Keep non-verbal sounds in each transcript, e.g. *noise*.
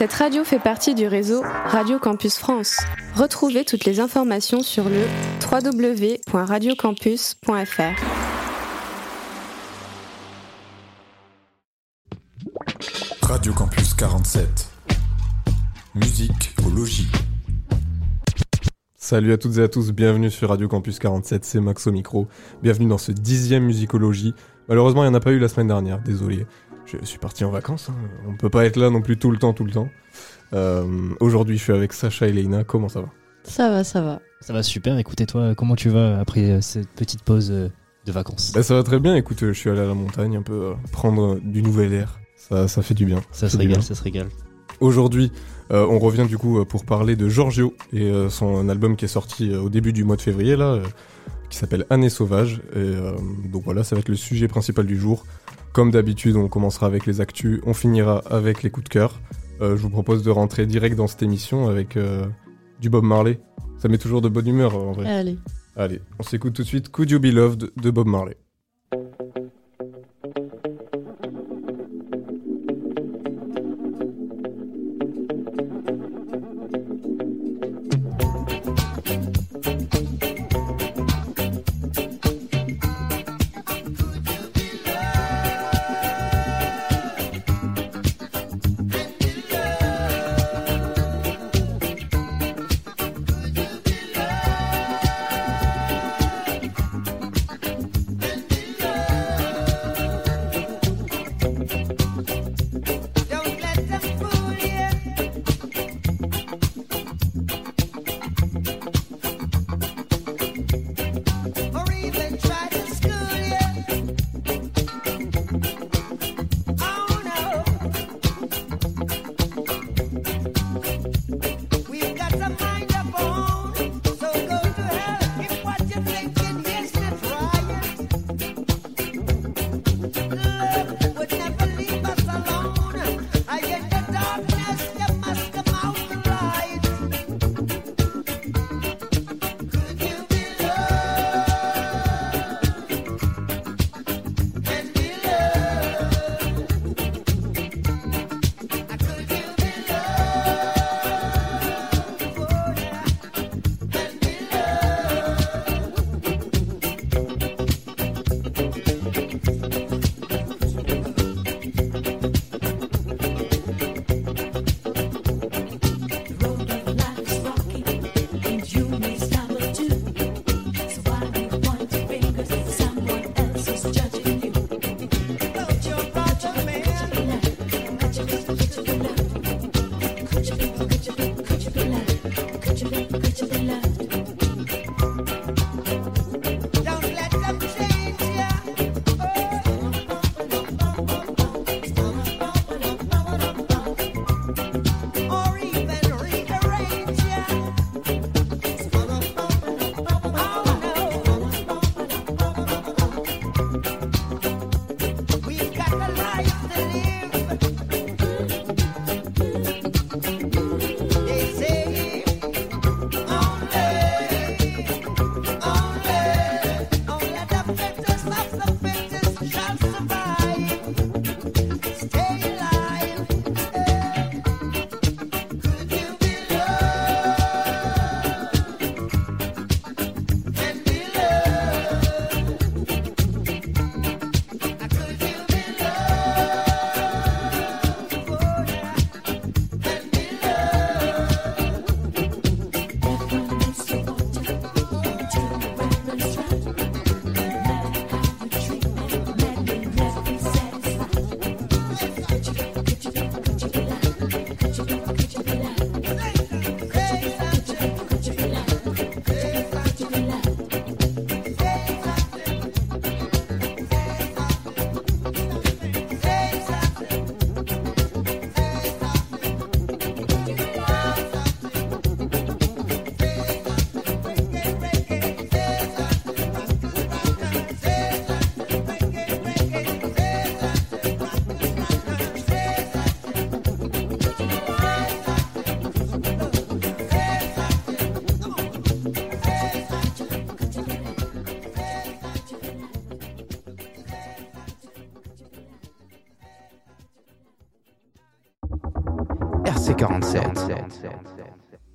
Cette radio fait partie du réseau Radio Campus France. Retrouvez toutes les informations sur le www.radiocampus.fr. Radio Campus 47. Musique au logis. Salut à toutes et à tous, bienvenue sur Radio Campus 47, c'est Max au micro. Bienvenue dans ce dixième musicologie. Malheureusement, il n'y en a pas eu la semaine dernière, désolé. Je suis parti en vacances, hein. on ne peut pas être là non plus tout le temps, tout le temps. Euh, Aujourd'hui, je suis avec Sacha et Leïna, comment ça va? Ça va, ça va. Ça va super, écoutez toi, comment tu vas après euh, cette petite pause euh, de vacances? Bah, Ça va très bien, écoute, je suis allé à la montagne un peu euh, prendre du nouvel air, ça, ça fait du bien. Ça se régale, ça se régale. Aujourd'hui, euh, on revient du coup euh, pour parler de Giorgio et euh, son album qui est sorti euh, au début du mois de février là, euh, qui s'appelle Année sauvage. Et euh, donc voilà, ça va être le sujet principal du jour. Comme d'habitude, on commencera avec les actus, on finira avec les coups de cœur. Euh, je vous propose de rentrer direct dans cette émission avec euh, du Bob Marley. Ça met toujours de bonne humeur en vrai. Allez. Allez, on s'écoute tout de suite Could You Be Loved de Bob Marley.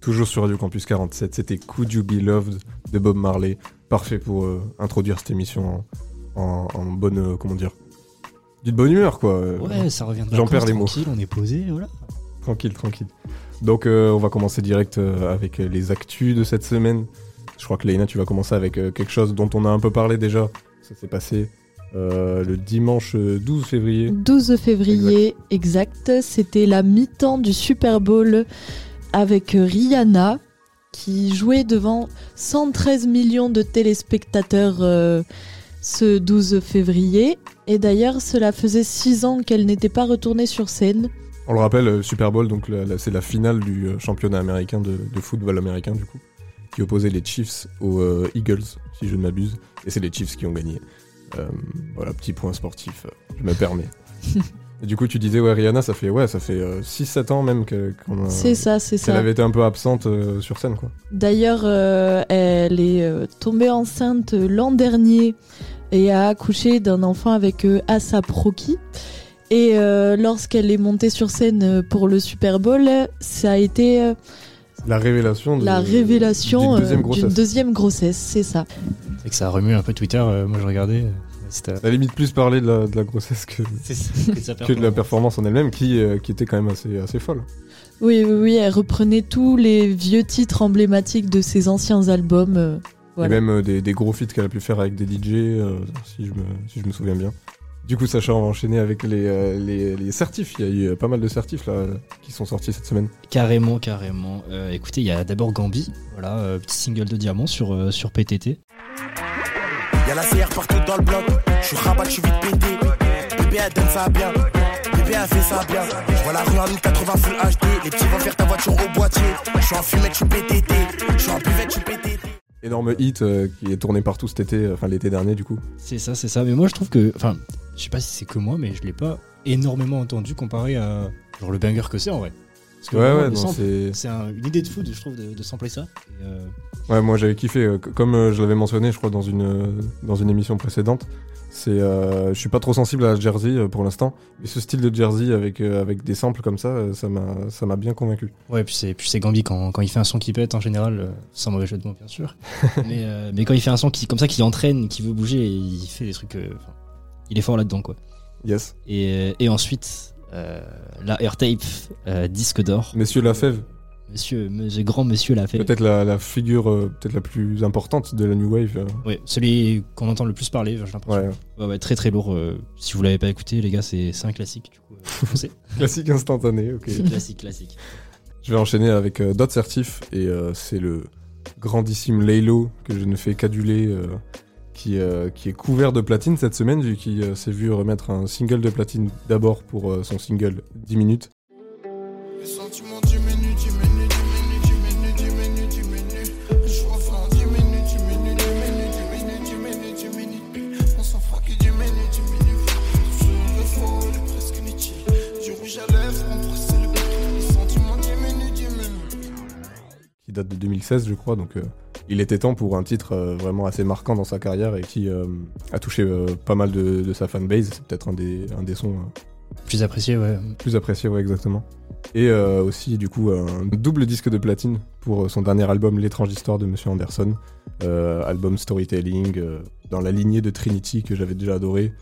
Toujours sur Radio Campus 47, c'était Could You Be Loved de Bob Marley. Parfait pour euh, introduire cette émission en, bonne. Euh, comment dire D'une bonne humeur, quoi. Ouais, ça revient J'en perds les mots. Tranquille, on est posé, voilà. Tranquille, tranquille. Donc, euh, on va commencer direct avec les actus de cette semaine. Je crois que Léna, tu vas commencer avec quelque chose dont on a un peu parlé déjà. Ça s'est passé euh, le dimanche euh, 12 février. 12 février, exact. C'était la mi-temps du Super Bowl avec euh, Rihanna qui jouait devant 113 millions de téléspectateurs euh, ce 12 février. Et d'ailleurs, cela faisait 6 ans qu'elle n'était pas retournée sur scène. On le rappelle, euh, Super Bowl, donc c'est la finale du euh, championnat américain de, de football américain du coup, qui opposait les Chiefs aux euh, Eagles, si je ne m'abuse, et c'est les Chiefs qui ont gagné. Euh, voilà, petit point sportif, euh, je me permets. *laughs* et du coup, tu disais, ouais, Rihanna, ça fait, ouais, ça fait 6-7 ans même que- qu'on a- C'est ça, c'est qu'elle ça. avait été un peu absente euh, sur scène, quoi. D'ailleurs, euh, elle est euh, tombée enceinte l'an dernier et a accouché d'un enfant avec euh, Asap Rocky. Et euh, lorsqu'elle est montée sur scène euh, pour le Super Bowl, ça a été euh, La révélation de, la révélation d'une deuxième euh, grossesse. d'une deuxième grossesse, c'est ça. C'est que ça remue un peu Twitter, euh, moi je regardais. euh, À la limite plus parler de la, de la grossesse que, *laughs* ça, que, de la performance en elle-même, qui, euh, qui était quand même assez, assez folle. Oui, oui, oui, elle reprenait tous les vieux titres emblématiques de ses anciens albums. euh, voilà. Et même euh, des, des gros feats qu'elle a pu faire avec des DJ, euh, si, je me, si je me souviens bien. Du coup, Sacha, on va enchaîner avec les, euh, les, les certifs. Il y a eu euh, pas mal de certifs là, qui sont sortis cette semaine. Carrément, carrément. Euh, écoutez, il y a d'abord Gambi, voilà, euh, petit single de diamant sur, euh, sur PTT. Y'a la CR partout dans le bloc. Je suis rabat, je suis vite pété. Bébé, elle donne ça bien. Bébé, elle fait ça bien. Je vois la rue en 1080 Full HD. Les petits vont faire ta voiture au boîtier. Je suis en fumette, je suis PTT. Je suis en buvette, je suis PTT. Énorme hit euh, qui est tourné partout cet été, euh, enfin l'été dernier du coup. C'est ça, c'est ça. Mais moi je trouve que. Enfin, je sais pas si c'est que moi, mais je l'ai pas énormément entendu comparé à. Genre le banger que c'est en vrai. Parce que Ouais, ouais, c'est. c'est un- une idée de fou, je trouve, de, de sampler ça. Et, euh, Ouais, moi j'avais kiffé. comme je l'avais mentionné, je crois, dans une, dans une émission précédente. C'est, euh, je suis pas trop sensible à Jersey euh, pour l'instant, mais ce style de Jersey avec, euh, avec des samples comme ça, ça m'a, ça m'a bien convaincu. Ouais, puis c'est, puis c'est Gambi quand, quand il fait un son qui pète en général, sans mauvais jeu de mots bien sûr. *laughs* mais, mais quand il fait un son qui, comme ça qui entraîne, qui veut bouger, il fait des trucs. il est fort là-dedans quoi. Yes. Et, et ensuite, euh, la Airtape, euh, disque d'or. Monsieur Lafèvre, Monsieur, monsieur, grand monsieur l'a fait. peut-être la, la figure euh, peut-être la plus importante de la New Wave. euh, Ouais, celui qu'on entend le plus parler, j'ai l'impression. ouais. Ouais, ouais, très très lourd. euh, si vous l'avez pas écouté, les gars, c'est c'est un classique. Du coup, euh, foncez. *laughs* Classique instantané, ok. classique, classique. Je vais enchaîner avec euh, d'autres certifs et euh, c'est le grandissime Laylo que je ne fais qu'aduler euh, qui, euh, qui est couvert de platine cette semaine vu qu'il euh, s'est vu remettre un single de platine d'abord pour euh, son single 10 minutes. Les sentiments date de 2016 je crois donc euh, il était temps pour un titre euh, vraiment assez marquant dans sa carrière et qui euh, a touché pas mal de, de sa fanbase c'est peut-être un des, un des sons Plus apprécié, ouais. plus appréciés ouais exactement et aussi du coup un double disque de platine pour son dernier album l'étrange histoire de Monsieur Anderson album storytelling dans la lignée de Trinity que j'avais déjà adoré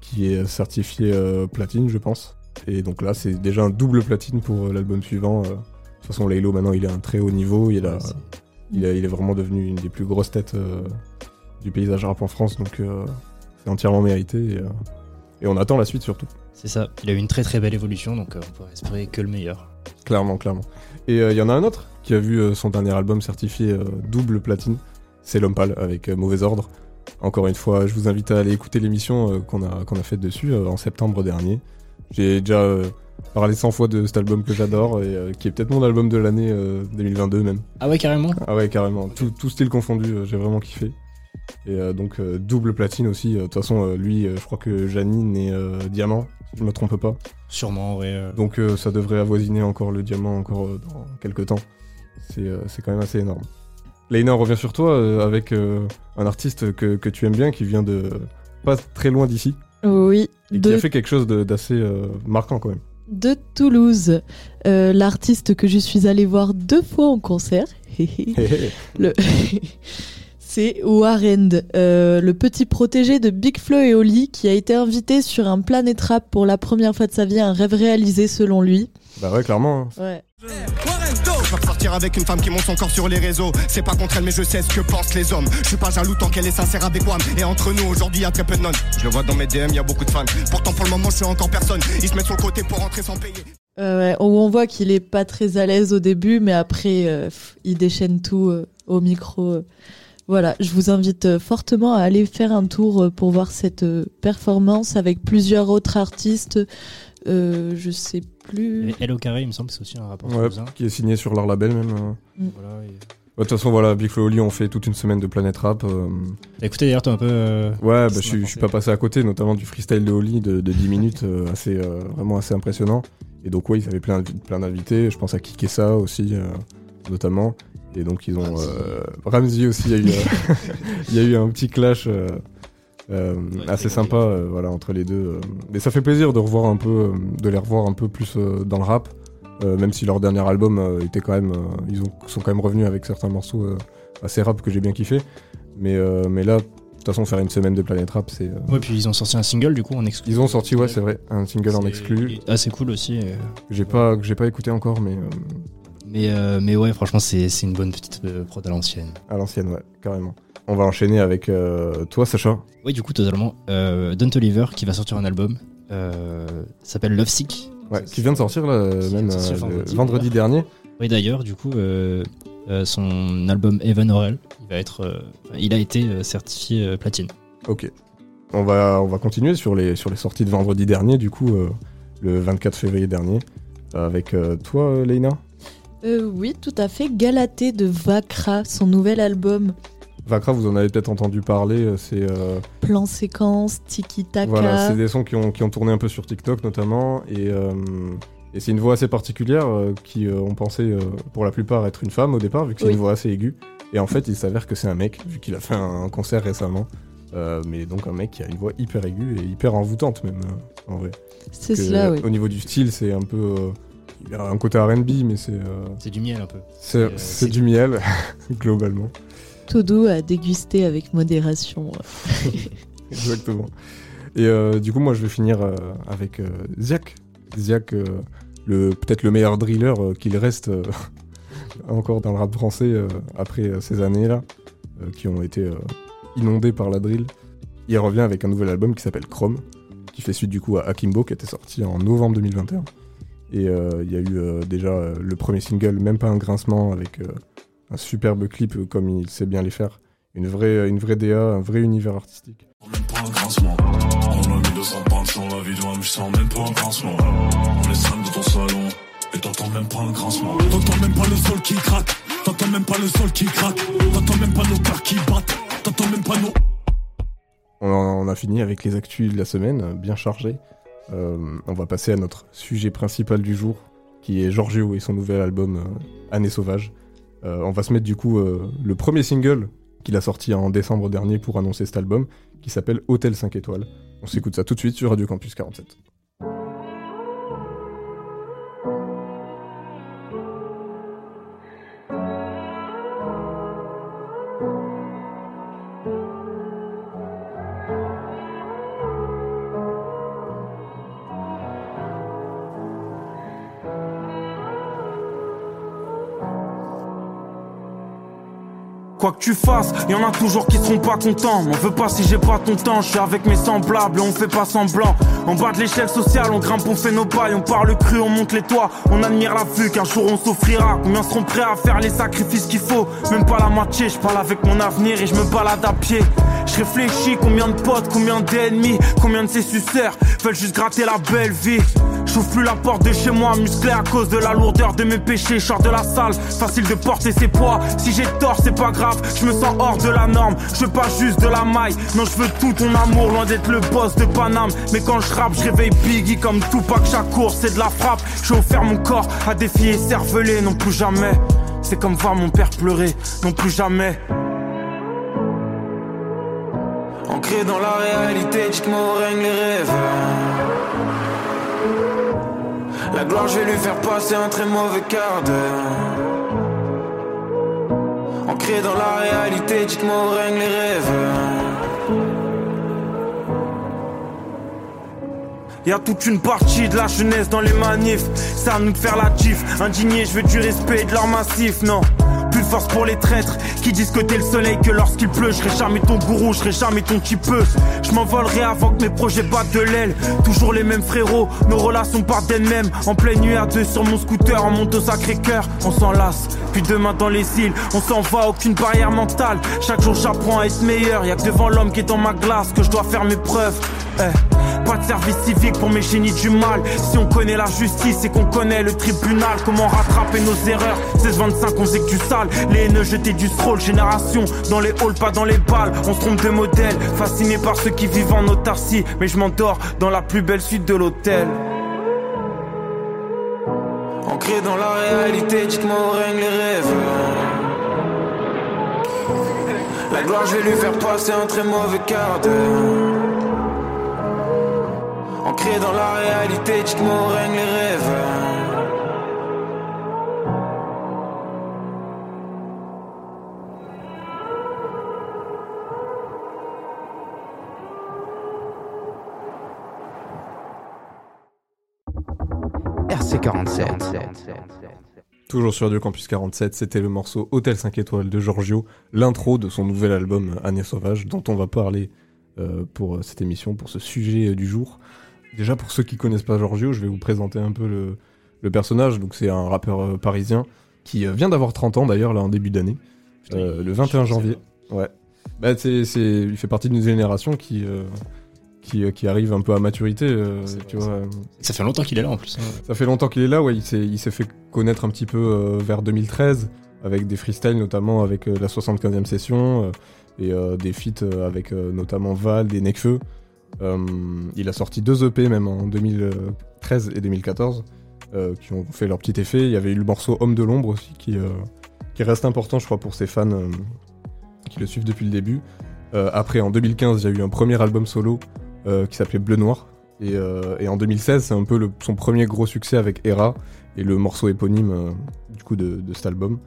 qui est certifié platine je pense et donc là c'est déjà un double platine pour l'album suivant euh. De toute façon Laylo maintenant il est à un très haut niveau il a il, a- il est vraiment devenu une des plus grosses têtes euh, du paysage rap en France, donc euh, c'est entièrement mérité. Et, euh, et on attend la suite surtout. C'est ça. Il a eu une très très belle évolution, donc on pourrait espérer que le meilleur. Clairement, clairement. Et il y en a un autre qui a vu son dernier album certifié double platine. C'est L'Homme Pâle avec Mauvais Ordre. Encore une fois, je vous invite à aller écouter l'émission qu'on a, qu'on a faite dessus en septembre dernier. J'ai déjà euh, parlé 100 fois de cet album que j'adore et euh, qui est peut-être mon album de l'année euh, 2022 même. Ah ouais, carrément Ah ouais, carrément. Tout, tout style confondu, euh, j'ai vraiment kiffé. Et euh, donc, euh, double platine aussi. Euh, De toute façon, euh, lui, euh, je crois que Janine est euh, diamant, si je me trompe pas. Sûrement, ouais. euh, Donc, euh, ça devrait avoisiner encore le diamant encore euh, dans quelques temps. C'est euh, c'est quand même assez énorme. Leïna, on revient sur toi euh, avec euh, un artiste que, que tu aimes bien qui vient de pas très loin d'ici Oui, et qui a fait quelque chose d'assez euh, marquant quand même. De Toulouse. Euh, L'artiste que je suis allée voir deux fois en concert. *laughs* Le- *laughs* C'est Warren, euh, le petit protégé de Big Flo et Oli, qui a été invité sur un Planet Rap pour la première fois de sa vie, un rêve réalisé selon lui. bah ouais, clairement. hein. Ouais. Je veux sortir avec une femme qui monte son corps sur les réseaux. C'est pas contre elle, mais je sais ce que pensent les hommes. Je suis pas jaloux tant qu'elle est sincère avec moi. Et entre nous, aujourd'hui, y a très peu de nonnes. Je le vois dans mes DM, y a beaucoup de fans. Pourtant, pour le moment, je suis encore personne. Ils se mettent sur le côté pour rentrer sans payer. Euh, ouais, on voit qu'il est pas très à l'aise au début, mais après, euh, il déchaîne tout euh, au micro. euh. Voilà, je vous invite euh, fortement à aller faire un tour euh, pour voir cette performance avec plusieurs autres artistes. Je sais plus. Et au carré, il me semble, que c'est aussi un rapport Ouais, qui est signé sur leur label même. euh. Voilà, et- Ouais, De toute façon, voilà, Big Flo et Oli ont fait toute une semaine de Planet Rap. euh, écouté d'ailleurs, toi un peu. euh, Ouais, bah, je, suis- je suis pas passé à côté, notamment du freestyle de Oli de, de 10 minutes, euh, assez, euh, vraiment assez impressionnant. Et donc, ouais, ils avaient plein, plein d'invités. Je pense à Kikessa aussi, euh, notamment. Et donc, ils ont. Ramsey. euh, Ramsey aussi, il y, a eu, euh, *laughs* il y a eu un petit clash euh, assez sympa euh, voilà, entre les deux. euh. Mais ça fait plaisir de, revoir un peu, euh, de les revoir un peu plus euh, dans le rap. euh, même si leur dernier album euh, était quand même. euh, ils ont, sont quand même revenus avec certains morceaux euh, assez rap que j'ai bien kiffé. Mais, euh, mais là, de toute façon, faire une semaine de Planet Rap, c'est. euh, Ouais, puis ils ont sorti un single du coup en exclu. Ils ont sorti, ouais, c'est vrai, un single en exclu. Assez cool aussi. euh. J'ai pas, que j'ai pas écouté encore, mais euh, Mais, euh, mais ouais, franchement, c'est c'est une bonne petite prod à l'ancienne. à l'ancienne, ouais, carrément. On va enchaîner avec euh, toi, Sacha. Oui, du coup, totalement. Euh, Don't Oliver qui va sortir un album. Euh, s'appelle Love Sick. Ouais, qui vient de sortir là, même de sortir euh, le vendredi, vendredi dernier. Oui, d'ailleurs, du coup, euh, euh, son album Evan Orel, il va être, euh, il a été euh, certifié euh, platine. Ok. On va, on va continuer sur les, sur les sorties de vendredi dernier, du coup, euh, le 24 février dernier. Avec euh, toi, Leïna? Euh, oui, tout à fait. Galatée de Vakra, son nouvel album. Vakra, vous en avez peut-être entendu parler. euh, C'est euh, Plan séquence, tiki taka. voilà, c'est des sons qui ont, qui ont tourné un peu sur TikTok notamment. Et, euh, et c'est une voix assez particulière euh, qui, euh, on pensait euh, pour la plupart être une femme au départ, vu que c'est Oui. une voix assez aiguë. Et en fait, il s'avère que c'est un mec, vu qu'il a fait un, concert récemment. Euh, mais donc un mec qui a une voix hyper aiguë et hyper envoûtante même, euh, en vrai. c'est cela, oui. Au niveau du style, c'est un peu... euh, il y a un côté R&B, mais c'est... euh, C'est du miel un peu. euh, c'est- du miel, *laughs* globalement. Tout doux à déguster avec modération. *laughs* Exactement. Et euh, du coup, moi, je vais finir euh, avec euh, Ziak. Ziak, euh, peut-être le meilleur driller qu'il reste *laughs* encore dans le rap français après ces années-là, qui ont été inondées par la drill. Il revient avec un nouvel album qui s'appelle Chrome, qui fait suite du coup à Akimbo, qui était sorti en novembre 2021. Et il y a eu déjà le premier single, même pas un grincement, avec un superbe clip euh, comme il sait bien les faire. Une vraie, une vraie DA, un vrai univers artistique. Même pas un grincement. On a mis 200 pounds sur la vidéo, mais je sens même pas un grincement. On est cinq dans ton salon, et t'entends même pas un grincement. T'entends même pas le sol qui craque, t'entends même pas le sol qui craque, t'entends même pas nos cœurs qui battent, t'entends même pas nos. On a, on a fini avec les actus de la semaine, euh, bien chargés. Euh, on va passer à notre sujet principal du jour, qui est Giorgio et son nouvel album euh, Année sauvage. Euh, on va se mettre du coup euh, le premier single qu'il a sorti en décembre dernier pour annoncer cet album, qui s'appelle Hôtel 5 étoiles. On s'écoute ça tout de suite sur Radio Campus 47. Quoi que tu fasses, y en a toujours qui seront pas contents. M'en veux pas si j'ai pas ton temps, je suis avec mes semblables, on fait pas semblant. En bas de l'échelle sociale, on grimpe, on fait nos bails, on parle cru, on monte les toits, on admire la vue qu'un jour on s'offrira. Combien seront prêts à faire les sacrifices qu'il faut? Même pas la moitié, je parle avec mon avenir et je me balade à pied. Je réfléchis combien de potes, combien d'ennemis, combien de ces suceurs veulent juste gratter la belle vie. J'ouvre plus la porte de chez moi, musclé à cause de la lourdeur de mes péchés. Sors de la salle, facile de porter ses poids. Si j'ai tort, c'est pas grave, je me sens hors de la norme. Je veux pas juste de la maille, non, je veux tout ton amour, loin d'être le boss de Paname. Mais quand je rappe, je réveille Biggie comme Tupac course, c'est de la frappe. J'ai offert mon corps à des filles cervelées, non plus jamais. C'est comme voir mon père pleurer, non plus jamais. Ancré dans la réalité, dites-moi où règnent les rêves. La gloire, je vais lui faire passer un très mauvais quart d'heure. Ancré dans la réalité, dites-moi où règnent les rêves. Y a toute une partie de la jeunesse dans les manifs. À nous de faire la tif. Indigné, je veux du respect et de leur massif, non. Force pour les traîtres qui disent que t'es le soleil, que lorsqu'il pleut, je serai jamais ton gourou, je serai jamais ton peu. Je m'envolerai avant que mes projets battent de l'aile. Toujours les mêmes frérots, nos relations partent d'elles-mêmes. En pleine nuit à deux sur mon scooter, on monte au sacré cœur, on s'enlace. Puis demain dans les îles, on s'en va, aucune barrière mentale. Chaque jour j'apprends à être meilleur. Y a que devant l'homme qui est dans ma glace que je dois faire mes preuves. Eh, service civique pour mes génies du mal. Si on connaît la justice et qu'on connaît le tribunal, comment rattraper nos erreurs? 16-25, on faisait que du sale. Les haineux jetaient du stroll, génération dans les halls, pas dans les balles. On se trompe de modèle, fasciné par ceux qui vivent en autarcie. Mais je m'endors dans la plus belle suite de l'hôtel. Ancré dans la réalité, dites-moi où règnent les rêves. La gloire, je vais lui faire passer un très mauvais quart. Ancré dans la réalité, dites-moi où règnent les rêves. RC47. Toujours sur Radio Campus 47, c'était le morceau Hôtel 5 étoiles de Giorgio, l'intro de son nouvel album Année sauvage, dont on va parler euh, pour euh, cette émission, pour ce sujet euh, du jour. Déjà, pour ceux qui connaissent pas Giorgio, je vais vous présenter un peu le, le personnage. Donc, c'est un rappeur euh, parisien qui euh, vient d'avoir 30 ans d'ailleurs, là, en début d'année, euh, le 21 janvier. Ouais. Bah, c'est, il fait partie d'une génération qui, qui, qui arrive un peu à maturité, tu vois. Ça fait longtemps qu'il est là en plus. hein. Ça fait longtemps qu'il est là, ouais. Il s'est, il s'est fait connaître un petit peu vers 2013 avec des freestyles, notamment avec la 75e session et des feats avec notamment Val, des Necfeu. Euh, il a sorti deux EP même en 2013 et 2014 euh, qui ont fait leur petit effet. Il y avait eu le morceau Homme de l'ombre aussi qui, euh, qui reste important, je crois, pour ses fans qui le suivent depuis le début. Après, en 2015, il y a eu un premier album solo qui s'appelait Bleu Noir. Et, en 2016, c'est un peu son premier gros succès avec Hera et le morceau éponyme du coup de cet album.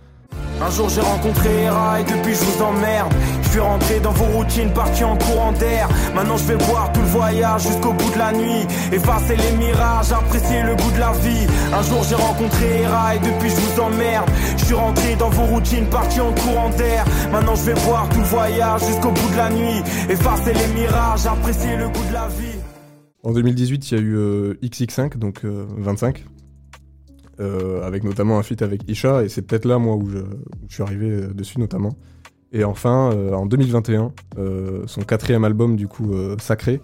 Un jour j'ai rencontré Hera et depuis je vous emmerde. Je suis rentré dans vos routines, parti en courant d'air. Maintenant je vais voir tout le voyage jusqu'au bout de la nuit. Effacer les mirages, apprécier le goût de la vie. Un jour j'ai rencontré Hera et depuis je vous emmerde. Je suis rentré dans vos routines, parti en courant d'air. Maintenant je vais voir tout le voyage jusqu'au bout de la nuit. Effacer les mirages, apprécier le goût de la vie. En 2018, il y a eu euh, XX5, donc euh, 25, euh, avec notamment un feat avec Isha, et c'est peut-être là, moi, où je, suis arrivé euh, dessus, notamment. Et enfin, euh, en 2021, euh, son quatrième album, du coup, euh, Sacré,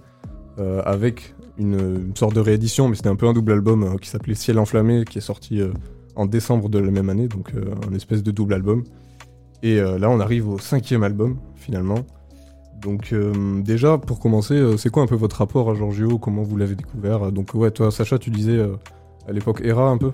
euh, avec une, sorte de réédition, mais c'était un peu un double album euh, qui s'appelait Ciel enflammé, qui est sorti euh, en décembre de la même année, donc euh, un espèce de double album. Et euh, là, on arrive au cinquième album, finalement. Donc euh, déjà, pour commencer, euh, c'est quoi un peu votre rapport à Giorgio? Comment vous l'avez découvert? Donc ouais, toi, Sacha, tu disais euh, à l'époque Era un peu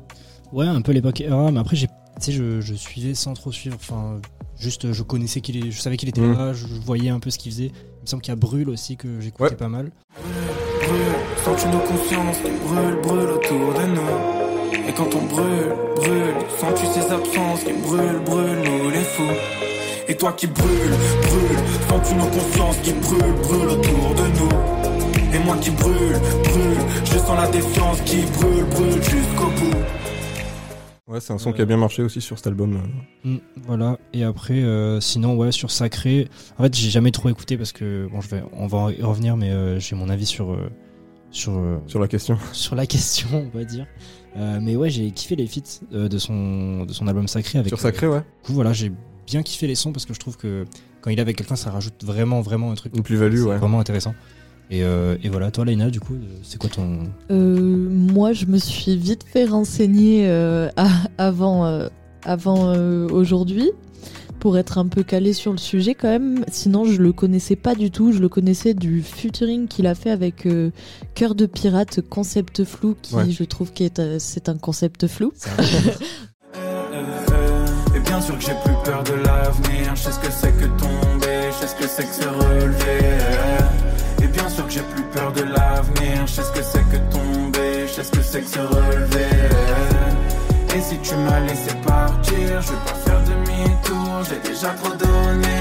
Ouais, un peu l'époque era, mais après, j'ai, tu sais, je, je suivais sans trop suivre. Enfin, juste, je connaissais qu'il est, je savais qu'il était Mhm. là, je voyais un peu ce qu'il faisait. Il me semble qu'il y a Brûle aussi que j'écoutais pas mal. Brûle, sens-tu nos consciences qui brûlent, brûlent autour de nous Et quand on brûle, brûle, sens-tu ces absences qui brûlent, brûlent, nous les fous Et toi qui brûles, brûle, sens-tu nos consciences qui brûlent, brûlent autour de nous Et moi qui brûle, brûle, je sens la défiance qui brûle, brûle jusqu'au bout Ouais, c'est un son qui a bien marché aussi sur cet album. euh. Mm, voilà. Et après, euh, sinon, ouais, sur Sacré. En fait, j'ai jamais trop écouté parce que bon, je vais, on va y revenir, mais euh, j'ai mon avis sur euh, sur euh, sur la question. *laughs* sur la question, on va dire. Euh, mais ouais, j'ai kiffé les feats euh, de son de son album Sacré avec. Sur Sacré, ouais. Du coup, voilà, j'ai bien kiffé les sons parce que je trouve que quand il est avec quelqu'un, ça rajoute vraiment, vraiment un truc. Une plus-value, ouais. Vraiment intéressant. Et, euh, et voilà, toi, Leïna, du coup, euh, c'est quoi ton. Euh, moi, je me suis vite fait renseigner euh, à- avant, euh, avant euh, aujourd'hui pour être un peu calé sur le sujet quand même. Sinon, je le connaissais pas du tout. Je le connaissais du featuring qu'il a fait avec euh, Cœur de pirate, concept flou, qui Ouais. je trouve que c'est un concept flou. *laughs* Et bien sûr que j'ai plus peur de l'avenir. Je sais ce que c'est que tomber, je sais ce que c'est que se relever. Bien sûr que j'ai plus peur de l'avenir. Je sais ce que c'est que tomber, je sais ce que c'est que se relever. Et si tu m'as laissé partir, je vais pas faire demi-tour, j'ai déjà trop donné.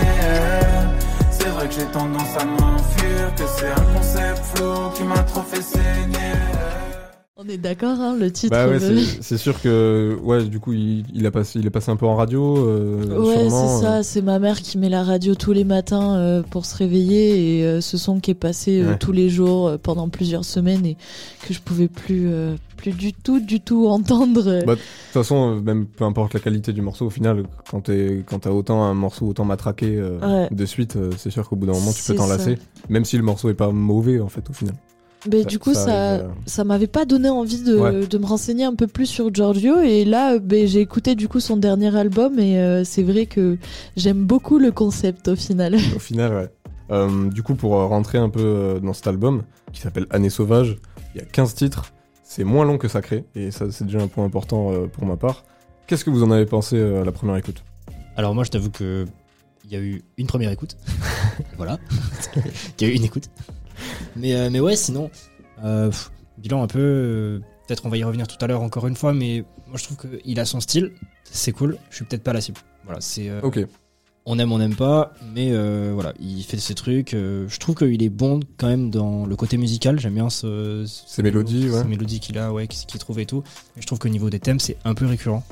C'est vrai que j'ai tendance à m'enfuir, que c'est un concept flou qui m'a trop fait saigner. On est d'accord, hein, le titre. Bah ouais, de- c'est sûr que ouais, du coup, il, il a passé, il est passé un peu en radio. euh, Ouais, c'est ça. C'est ma mère qui met la radio tous les matins euh, pour se réveiller et euh, ce son qui est passé euh, Ouais. tous les jours euh, pendant plusieurs semaines et que je pouvais plus, euh, plus du tout, du tout entendre. Bah, de toute façon, euh, même peu importe la qualité du morceau, au final, quand t'es- quand t'as autant un morceau autant matraqué euh, Ouais. de suite, euh, c'est sûr qu'au bout d'un moment, tu peux C'est t'en ça. lasser. Même si le morceau est pas mauvais, en fait, au final. Mais Ça- du coup, ça euh. ça m'avait pas donné envie de, Ouais. de me renseigner un peu plus sur Giorgio. Et là, ben, j'ai écouté du coup son dernier album et euh, c'est vrai que j'aime beaucoup le concept au final. *laughs* Au final, ouais. Euh, du coup, pour rentrer un peu dans cet album, qui s'appelle Année sauvage, il y a 15 titres. C'est moins long que Sacré, et ça, c'est déjà un point important euh, pour ma part. Qu'est-ce que vous en avez pensé euh, à la première écoute? Alors moi, je t'avoue que il y a eu une première écoute. *laughs* voilà. *laughs* il y a eu une écoute. Mais, euh, mais ouais, sinon, euh, pff, bilan un peu. euh, peut-être on va y revenir tout à l'heure encore une fois, mais moi je trouve qu'il a son style. C'est cool. Je suis peut-être pas la cible. Voilà, c'est. euh, Ok. On aime, on n'aime pas, mais euh, voilà, il fait ses trucs. euh, je trouve qu'il est bon quand même dans le côté musical. J'aime bien ce, Ses mélodies, ouais. ces mélodies qu'il a, ouais, qu'il trouve et tout. Mais je trouve qu'au niveau des thèmes, c'est un peu récurrent.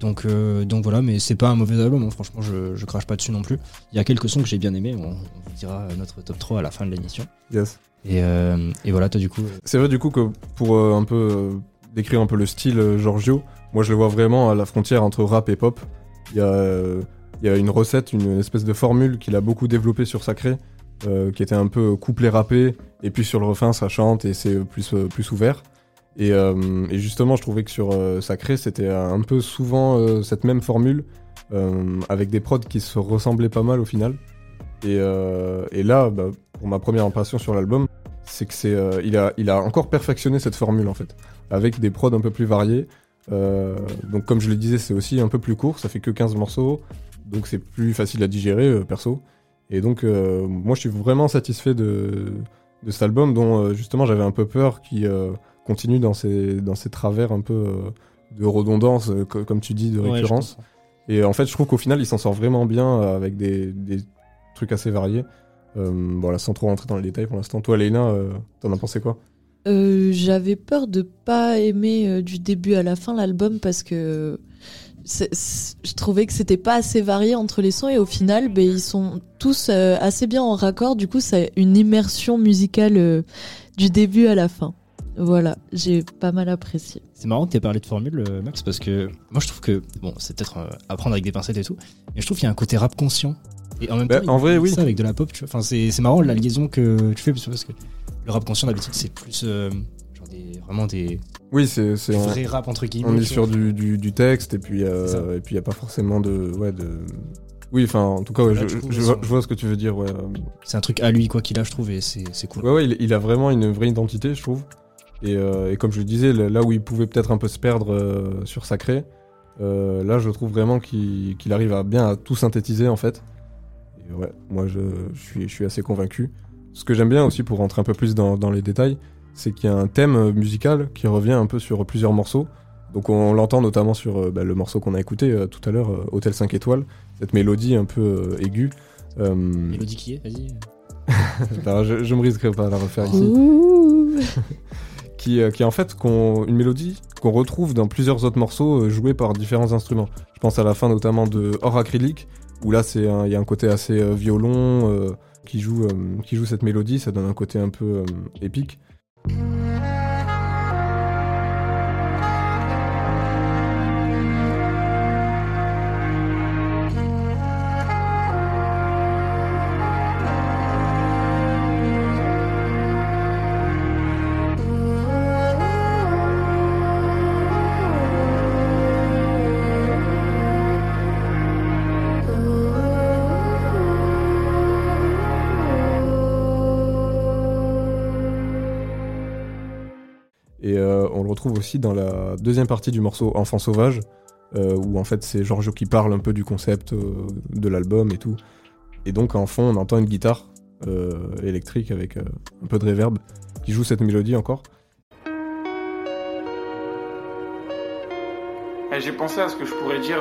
Donc, donc voilà, mais c'est pas un mauvais album, hein, franchement, je, je crache pas dessus non plus. Il y a quelques sons que j'ai bien aimés, on, on vous dira notre top 3 à la fin de l'émission. Yes. Et, euh, et voilà, toi du coup. euh, C'est vrai, du coup, que pour euh, un peu décrire un peu le style Giorgio, moi je le vois vraiment à la frontière entre rap et pop. Il y a, une recette, une espèce de formule qu'il a beaucoup développée sur Sacré, qui était un peu couplet rappé, et puis sur le refrain ça chante et c'est plus, plus ouvert. Et, justement, je trouvais que sur Sacré, c'était un peu souvent cette même formule, avec des prods qui se ressemblaient pas mal au final. Et, et là, bah, pour ma première impression sur l'album, c'est que c'est, euh, il, a, il a encore perfectionné cette formule en fait, avec des prods un peu plus variés. Euh, donc comme je le disais, c'est aussi un peu plus court, ça fait que 15 morceaux, donc c'est plus facile à digérer euh, perso. Et donc moi je suis vraiment satisfait de, de cet album dont justement j'avais un peu peur qu'il continue dans ses, dans ses travers un peu de redondance, co- comme tu dis, de récurrence. Et en fait, je trouve qu'au final, il s'en sort vraiment bien avec des, des trucs assez variés. Euh, voilà, sans trop rentrer dans les détails pour l'instant. Toi, Léna, euh, t'en as pensé quoi Euh, J'avais peur de pas aimer euh, du début à la fin l'album parce que c'est- c'est- je trouvais que c'était pas assez varié entre les sons et au final ben, ils sont tous euh, assez bien en raccord du coup c'est une immersion musicale euh, du début à la fin voilà j'ai pas mal apprécié C'est marrant que tu parlé de formule, Max, parce que moi je trouve que, bon, c'est peut-être euh, à prendre avec des pincettes et tout, mais je trouve qu'il y a un côté rap conscient. Et en même Bah, temps, il en vrai, oui. ça avec de la pop, tu vois. Enfin, c'est c'est marrant la liaison que tu fais, parce que le rap conscient d'habitude, c'est plus euh, genre des, vraiment des, Oui, c'est vrais rap entre guillemets. on est sur du, du, du texte et puis euh, et puis il y a pas forcément de ouais de oui enfin en tout cas ouais, Là, je, coup, vois, sont- je vois ce que tu veux dire ouais euh, C'est un truc à lui, quoi qu'il a, je trouve, et c'est c'est cool. ouais, ouais il, il a vraiment une vraie identité je trouve et, euh, et comme je le disais là où il pouvait peut-être un peu se perdre sur Sacré là je trouve vraiment qu'il arrive à bien à tout synthétiser en fait ouais moi je, je suis je suis assez convaincu ce que j'aime bien aussi pour rentrer un peu plus dans, dans les détails c'est qu'il y a un thème euh, musical qui revient un peu sur plusieurs morceaux donc on l'entend notamment sur euh, bah, le morceau qu'on a écouté euh, tout à l'heure, euh, Hôtel 5 étoiles, cette mélodie un peu euh, aiguë. Euh, Mélodie qui est, vas-y. *laughs* je, je me risquerai pas à la refaire ici. *laughs* Qui, euh, qui est en fait qu'on- une mélodie qu'on retrouve dans plusieurs autres morceaux joués par différents instruments. Je pense à la fin notamment de Hors acrylique, où là c'est il y a un côté assez euh, violon euh, qui, joue, euh, qui joue cette mélodie, ça donne un côté un peu épique. Aussi dans la deuxième partie du morceau Enfant sauvage, euh, où en fait c'est Giorgio qui parle un peu du concept euh, de l'album et tout. Et donc en fond on entend une guitare euh, électrique avec un peu de reverb qui joue cette mélodie encore. Et j'ai pensé à ce que je pourrais dire.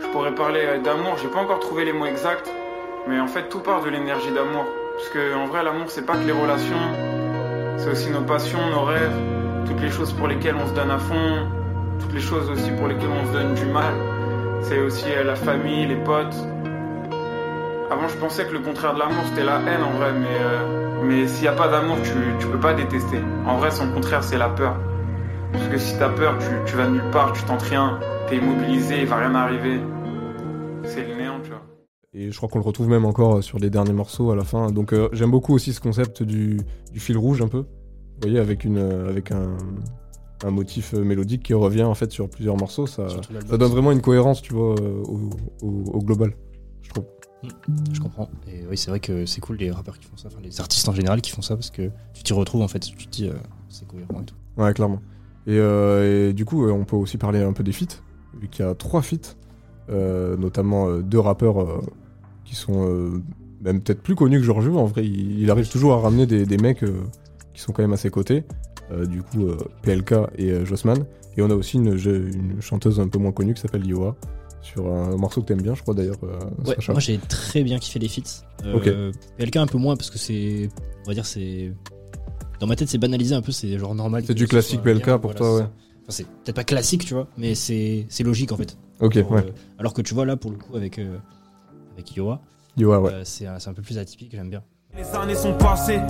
je pourrais parler d'amour. J'ai pas encore trouvé les mots exacts, mais en fait tout part de l'énergie d'amour. Parce que en vrai, l'amour c'est pas que les relations, c'est aussi nos passions, nos rêves, toutes les choses pour lesquelles on se donne à fond, toutes les choses aussi pour lesquelles on se donne du mal. C'est aussi euh, la famille, les potes. Avant, je pensais que le contraire de l'amour c'était la haine en vrai, mais euh, s'il y a pas d'amour, tu tu peux pas détester. En vrai, son contraire c'est la peur. Parce que si t'as peur, tu, tu vas nulle part, tu tentes rien, t'es immobilisé, il va rien arriver. Et je crois qu'on le retrouve même encore euh, sur les derniers morceaux à la fin. Donc euh, j'aime beaucoup aussi ce concept du, du fil rouge un peu. Vous voyez, avec, une, euh, avec un, un motif mélodique qui revient en fait sur plusieurs morceaux. Ça, ça donne vraiment une cohérence, tu vois, au, au- au global, je trouve. Je comprends. Et oui, c'est vrai que c'est cool les rappeurs qui font ça, enfin les artistes en général qui font ça parce que tu t'y retrouves en fait. Tu te dis, euh, c'est cohérent et tout. Ouais, clairement. Et, euh, et du coup, on peut aussi parler un peu des feats, vu qu'il y a trois feats, euh, notamment deux rappeurs qui sont euh, même peut-être plus connus que Giorgio. En vrai, il, il arrive toujours à ramener des, des mecs euh, qui sont quand même à ses côtés. Euh, du coup, PLK et Jossman. Et on a aussi une, chanteuse un peu moins connue qui s'appelle Yoa, sur un morceau que t'aimes bien, je crois d'ailleurs. Ouais, moi j'ai très bien kiffé les feats. Euh, Ok. PLK un peu moins parce que c'est, on va dire c'est, dans ma tête c'est banalisé un peu, c'est genre normal. C'est du classique PLK bien, pour voilà, toi, ouais. Enfin, c'est peut-être pas classique, tu vois, mais c'est logique en fait. Ok, ouais. euh, alors que tu vois là pour le coup avec euh, avec Yoa, Yoa, ouais. euh, c'est un c'est un peu plus atypique, j'aime bien. Les années sont passées,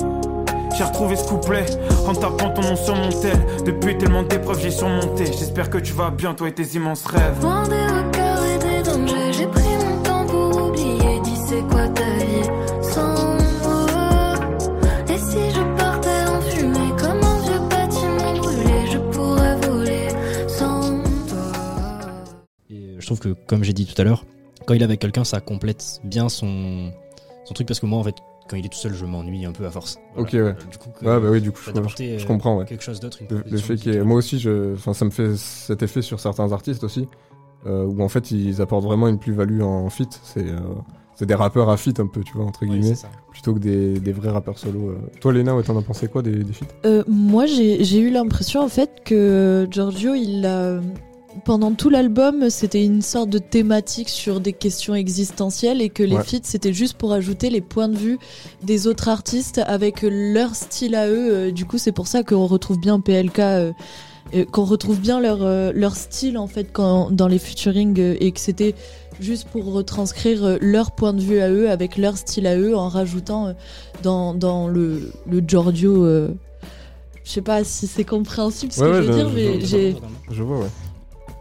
j'ai retrouvé ce couplet en tapant ton nom sur mon tel. Depuis tellement d'épreuves, j'ai surmonté. J'espère que tu vas bien, toi et tes immenses rêves. Loin des records et des dangers, j'ai pris mon temps pour oublier. Dis c'est quoi ta vie sans moi? Et si je partais en fumée comme un vieux bâtiment brûlé, je pourrais voler sans toi. Et je trouve que comme j'ai dit tout à l'heure, quand il est avec quelqu'un, ça complète bien son son truc parce que moi en fait quand il est tout seul, je m'ennuie un peu à force. Voilà. Ok, ouais. Euh, Du coup, que- Ouais, bah oui, du coup, ça je, euh, comprends, ouais. quelque chose d'autre, Le, fait qu'il moi aussi, je, enfin, ça me fait cet effet sur certains artistes aussi, euh, où en fait, ils apportent vraiment une plus-value en feat. C'est, euh, c'est des rappeurs à feat un peu, tu vois, entre guillemets, plutôt que des, des vrais rappeurs solo. Toi, Léna, ouais, t'en as pensé quoi des, des feats Euh, moi, j'ai j'ai eu l'impression en fait que Giorgio, il a pendant tout l'album, c'était une sorte de thématique sur des questions existentielles et que les Ouais. feats, c'était juste pour ajouter les points de vue des autres artistes avec leur style à eux. Euh, Du coup, c'est pour ça qu'on retrouve bien PLK. euh, euh, qu'on retrouve bien leur, euh, leur style en fait quand, dans les featuring euh, et que c'était juste pour retranscrire euh, leur point de vue à eux avec leur style à eux en rajoutant euh, dans, dans le, le Giorgio euh, je sais pas si c'est compréhensible ce Ouais, que ouais, je veux dire mais j'ai Je vois, ouais.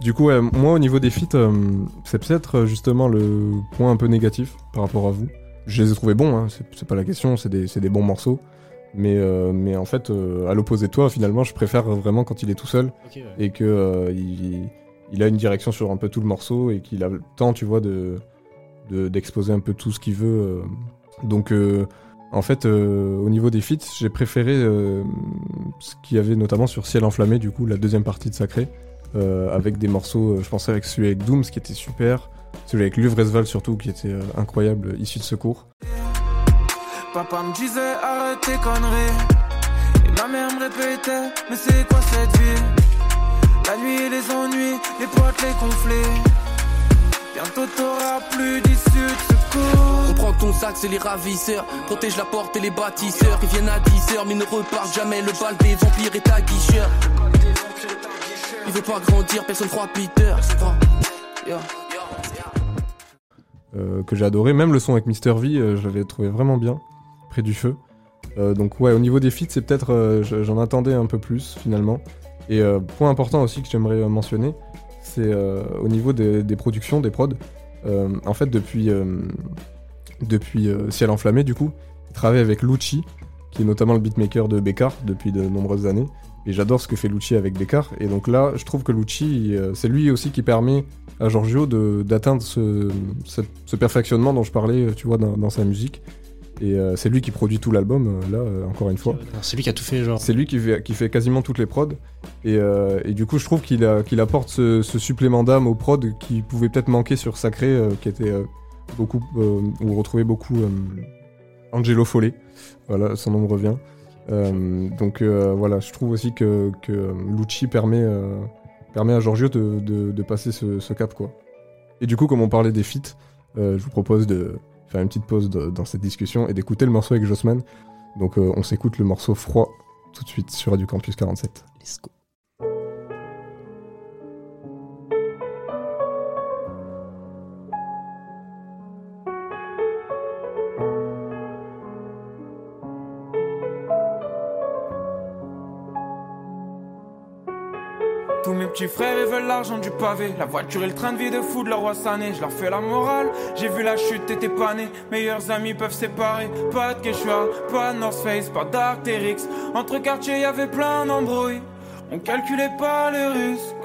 Du coup, ouais, moi, au niveau des feats, euh, c'est peut-être euh, justement le point un peu négatif par rapport à vous. Je les ai trouvés bons, hein, c'est, pas la question, c'est des, c'est des bons morceaux. Mais, euh, mais en fait, euh, à l'opposé de toi, finalement, je préfère vraiment quand il est tout seul ouais. et que euh, il, il a une direction sur un peu tout le morceau et qu'il a le temps, tu vois, de, de- d'exposer un peu tout ce qu'il veut. Donc, en fait, au niveau des feats, j'ai préféré ce qu'il y avait notamment sur Ciel enflammé, du coup, la deuxième partie de Sacré, euh, avec des morceaux, euh, je pensais avec celui avec Dooms qui était super, celui avec Luvresval surtout qui était euh, incroyable, issu de secours. Papa me disait arrête tes conneries. Et ma mère me répétait, mais c'est quoi cette vie? La nuit, les ennuis, les potes, les conflits. Bientôt t'auras plus d'issue de secours. On prend ton sac, c'est les ravisseurs. Protège la porte et les bâtisseurs. Ils viennent à 10h, mais ne repartent jamais. Le bal des vampires est à guicheur. Il pas grandir, personne croit Peter. Euh, que j'ai adoré. Même le son avec Mister V, euh, je l'avais trouvé vraiment bien, près du feu. Euh, donc ouais, au niveau des feats, c'est peut-être, je- j'en attendais un peu plus finalement. Et point important aussi que j'aimerais mentionner, c'est au niveau des, productions, des prods. En fait, depuis, depuis Ciel enflammé, du coup, il travaille avec Lucci, qui est notamment le beatmaker de Bécard depuis de nombreuses années. Et j'adore ce que fait Lucci avec Bécard. Et donc là, je trouve que Lucci, euh, c'est lui aussi qui permet à Giorgio de- d'atteindre ce, ce, ce perfectionnement dont je parlais, tu vois, dans, dans sa musique. Et euh, c'est lui qui produit tout l'album, euh, là, euh, encore une fois. C'est lui qui a tout fait, genre. C'est lui qui fait, qui fait quasiment toutes les prods. Et, euh, et du coup, je trouve qu'il apporte ce, ce supplément d'âme aux prods qui pouvait peut-être manquer sur Sacré, euh, qui était euh, beaucoup, euh, où on retrouvait beaucoup euh, Angelo Follet. Voilà, son nom me revient. Euh, donc euh, voilà, je trouve aussi que, que Lucci permet, euh, permet à Giorgio de, passer ce, cap, quoi. Et du coup, comme on parlait des feats, euh, je vous propose de faire une petite pause dans cette discussion et d'écouter le morceau avec Jossman. Donc, euh, on s'écoute le morceau froid tout de suite sur Radio Campus 47. Let's go. Petits frères ils veulent l'argent du pavé. La voiture et le train de vie de fou de leur roi sané. Je leur fais la morale. J'ai vu la chute t'étais pas né. Meilleurs amis peuvent séparer. Pas de Quechua, pas de North Face Pas d'Arctérix Entre quartiers y plein d'embrouilles. On calculait pas les risques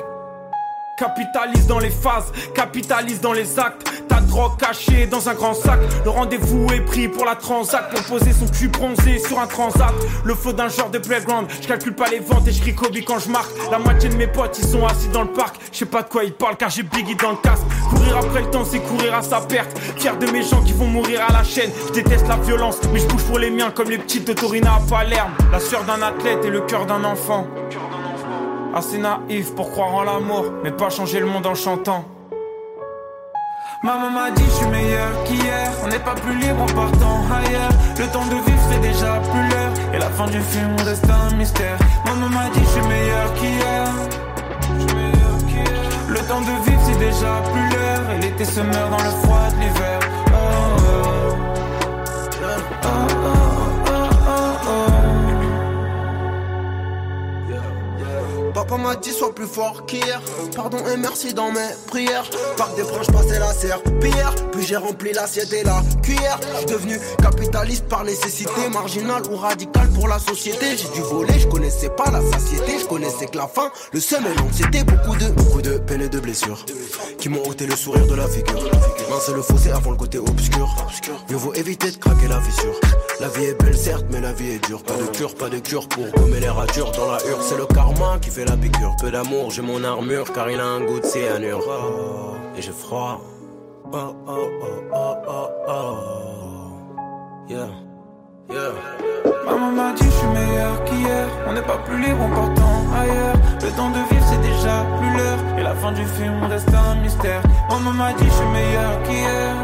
Capitalise dans les phases, capitalise dans les actes. Ta drogue cachée dans un grand sac. Le rendez-vous est pris pour la transac. Pour poser son cul bronzé sur un transat. Le flot d'un genre de playground. Je calcule pas les ventes et je crie Kobe quand je marque. La moitié de mes potes ils sont assis dans le parc. Je sais pas de quoi ils parlent car j'ai Biggie dans le casque. Courir après le temps c'est courir à sa perte. Fier de mes gens qui vont mourir à la chaîne. Je déteste la violence mais je bouge pour les miens comme les petites de Torina à Palerme. La sueur d'un athlète et le cœur d'un enfant. Assez naïf pour croire en l'amour, mais pas changer le monde en chantant. Maman m'a dit je suis meilleur qu'hier, on n'est pas plus libre en partant ailleurs. Le temps de vivre c'est déjà plus l'heure, et la fin du film reste un mystère. Maman m'a dit je suis meilleur qu'hier. Le temps de vivre c'est déjà plus l'heure, et l'été se meurt dans le froid de l'hiver. Oh, oh, oh, Papa m'a dit sois plus fort qu'hier. Pardon et merci dans mes prières. Par des branches passé la serpillière Puis j'ai rempli l'assiette et la cuillère. Je suis devenu capitaliste par nécessité. Marginal ou radical pour la société. J'ai dû voler, je connaissais pas la satiété. Je connaissais que la fin, le seum et l'anxiété. Beaucoup de, beaucoup de peines et de blessures Qui m'ont ôté le sourire de la figure. Mince le fossé avant le côté obscur. Mieux vaut éviter de craquer la fissure. La vie est belle certes mais la vie est dure. Pas de cure, pas de cure pour gommer les ratures. Dans la hure c'est le karma qui fait la piqûre Peu d'amour, j'ai mon armure car il a un goût de cyanure. Et j'ai froid. Oh oh oh oh oh oh. Yeah Maman m'a dit je suis meilleur qu'hier. On n'est pas plus libre en partant ailleurs. Le temps de vivre c'est déjà plus l'heure. Et la fin du film reste un mystère. Maman m'a dit je suis meilleur qu'hier.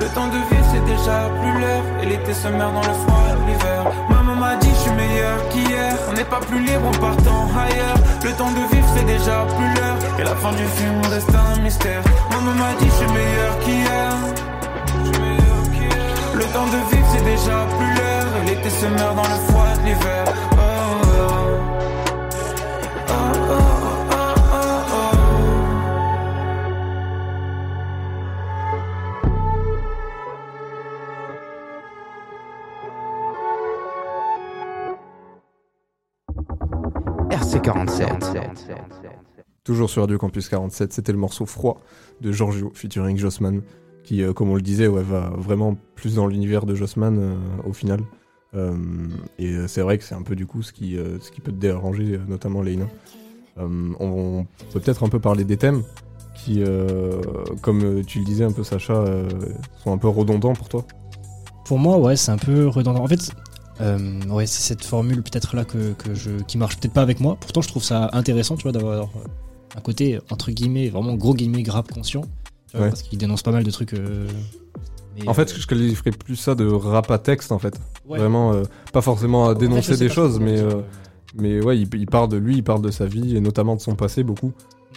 Le temps de vivre c'est déjà plus l'heure. Et l'été se meurt dans le froid l'hiver pas plus libre en partant ailleurs. Le temps de vivre c'est déjà plus l'heure. Et la fin du film reste un mystère. Maman m'a dit je suis meilleur qu'hier. Le temps de vivre c'est déjà plus l'heure. L'été se meurt dans le froid de l'hiver RC47. Toujours sur Radio Campus 47, c'était le morceau Froid de Giorgio featuring Jossman, qui, euh, comme on le disait, ouais, va vraiment plus dans l'univers de Jossman euh, au final. Euh, et c'est vrai que c'est un peu du coup ce qui, ce qui peut te déranger, notamment. Euh, on, on peut peut-être un peu parler des thèmes qui, comme tu le disais un peu Sacha, sont un peu redondants pour toi. Pour moi, ouais, c'est un peu redondant. En fait, euh, ouais, c'est cette formule peut-être là que, que je, qui marche peut-être pas avec moi. Pourtant, je trouve ça intéressant, tu vois, d'avoir euh, un côté entre guillemets, vraiment gros guillemets, grave conscient, tu vois, Ouais. parce qu'il dénonce pas mal de trucs. euh, En fait, je qualifierais plus ça de rap à texte en fait. Ouais. Vraiment, pas forcément à En fait, je dénoncer des choses, mais, mais ouais, il, il parle de lui, il parle de sa vie et notamment de son passé beaucoup.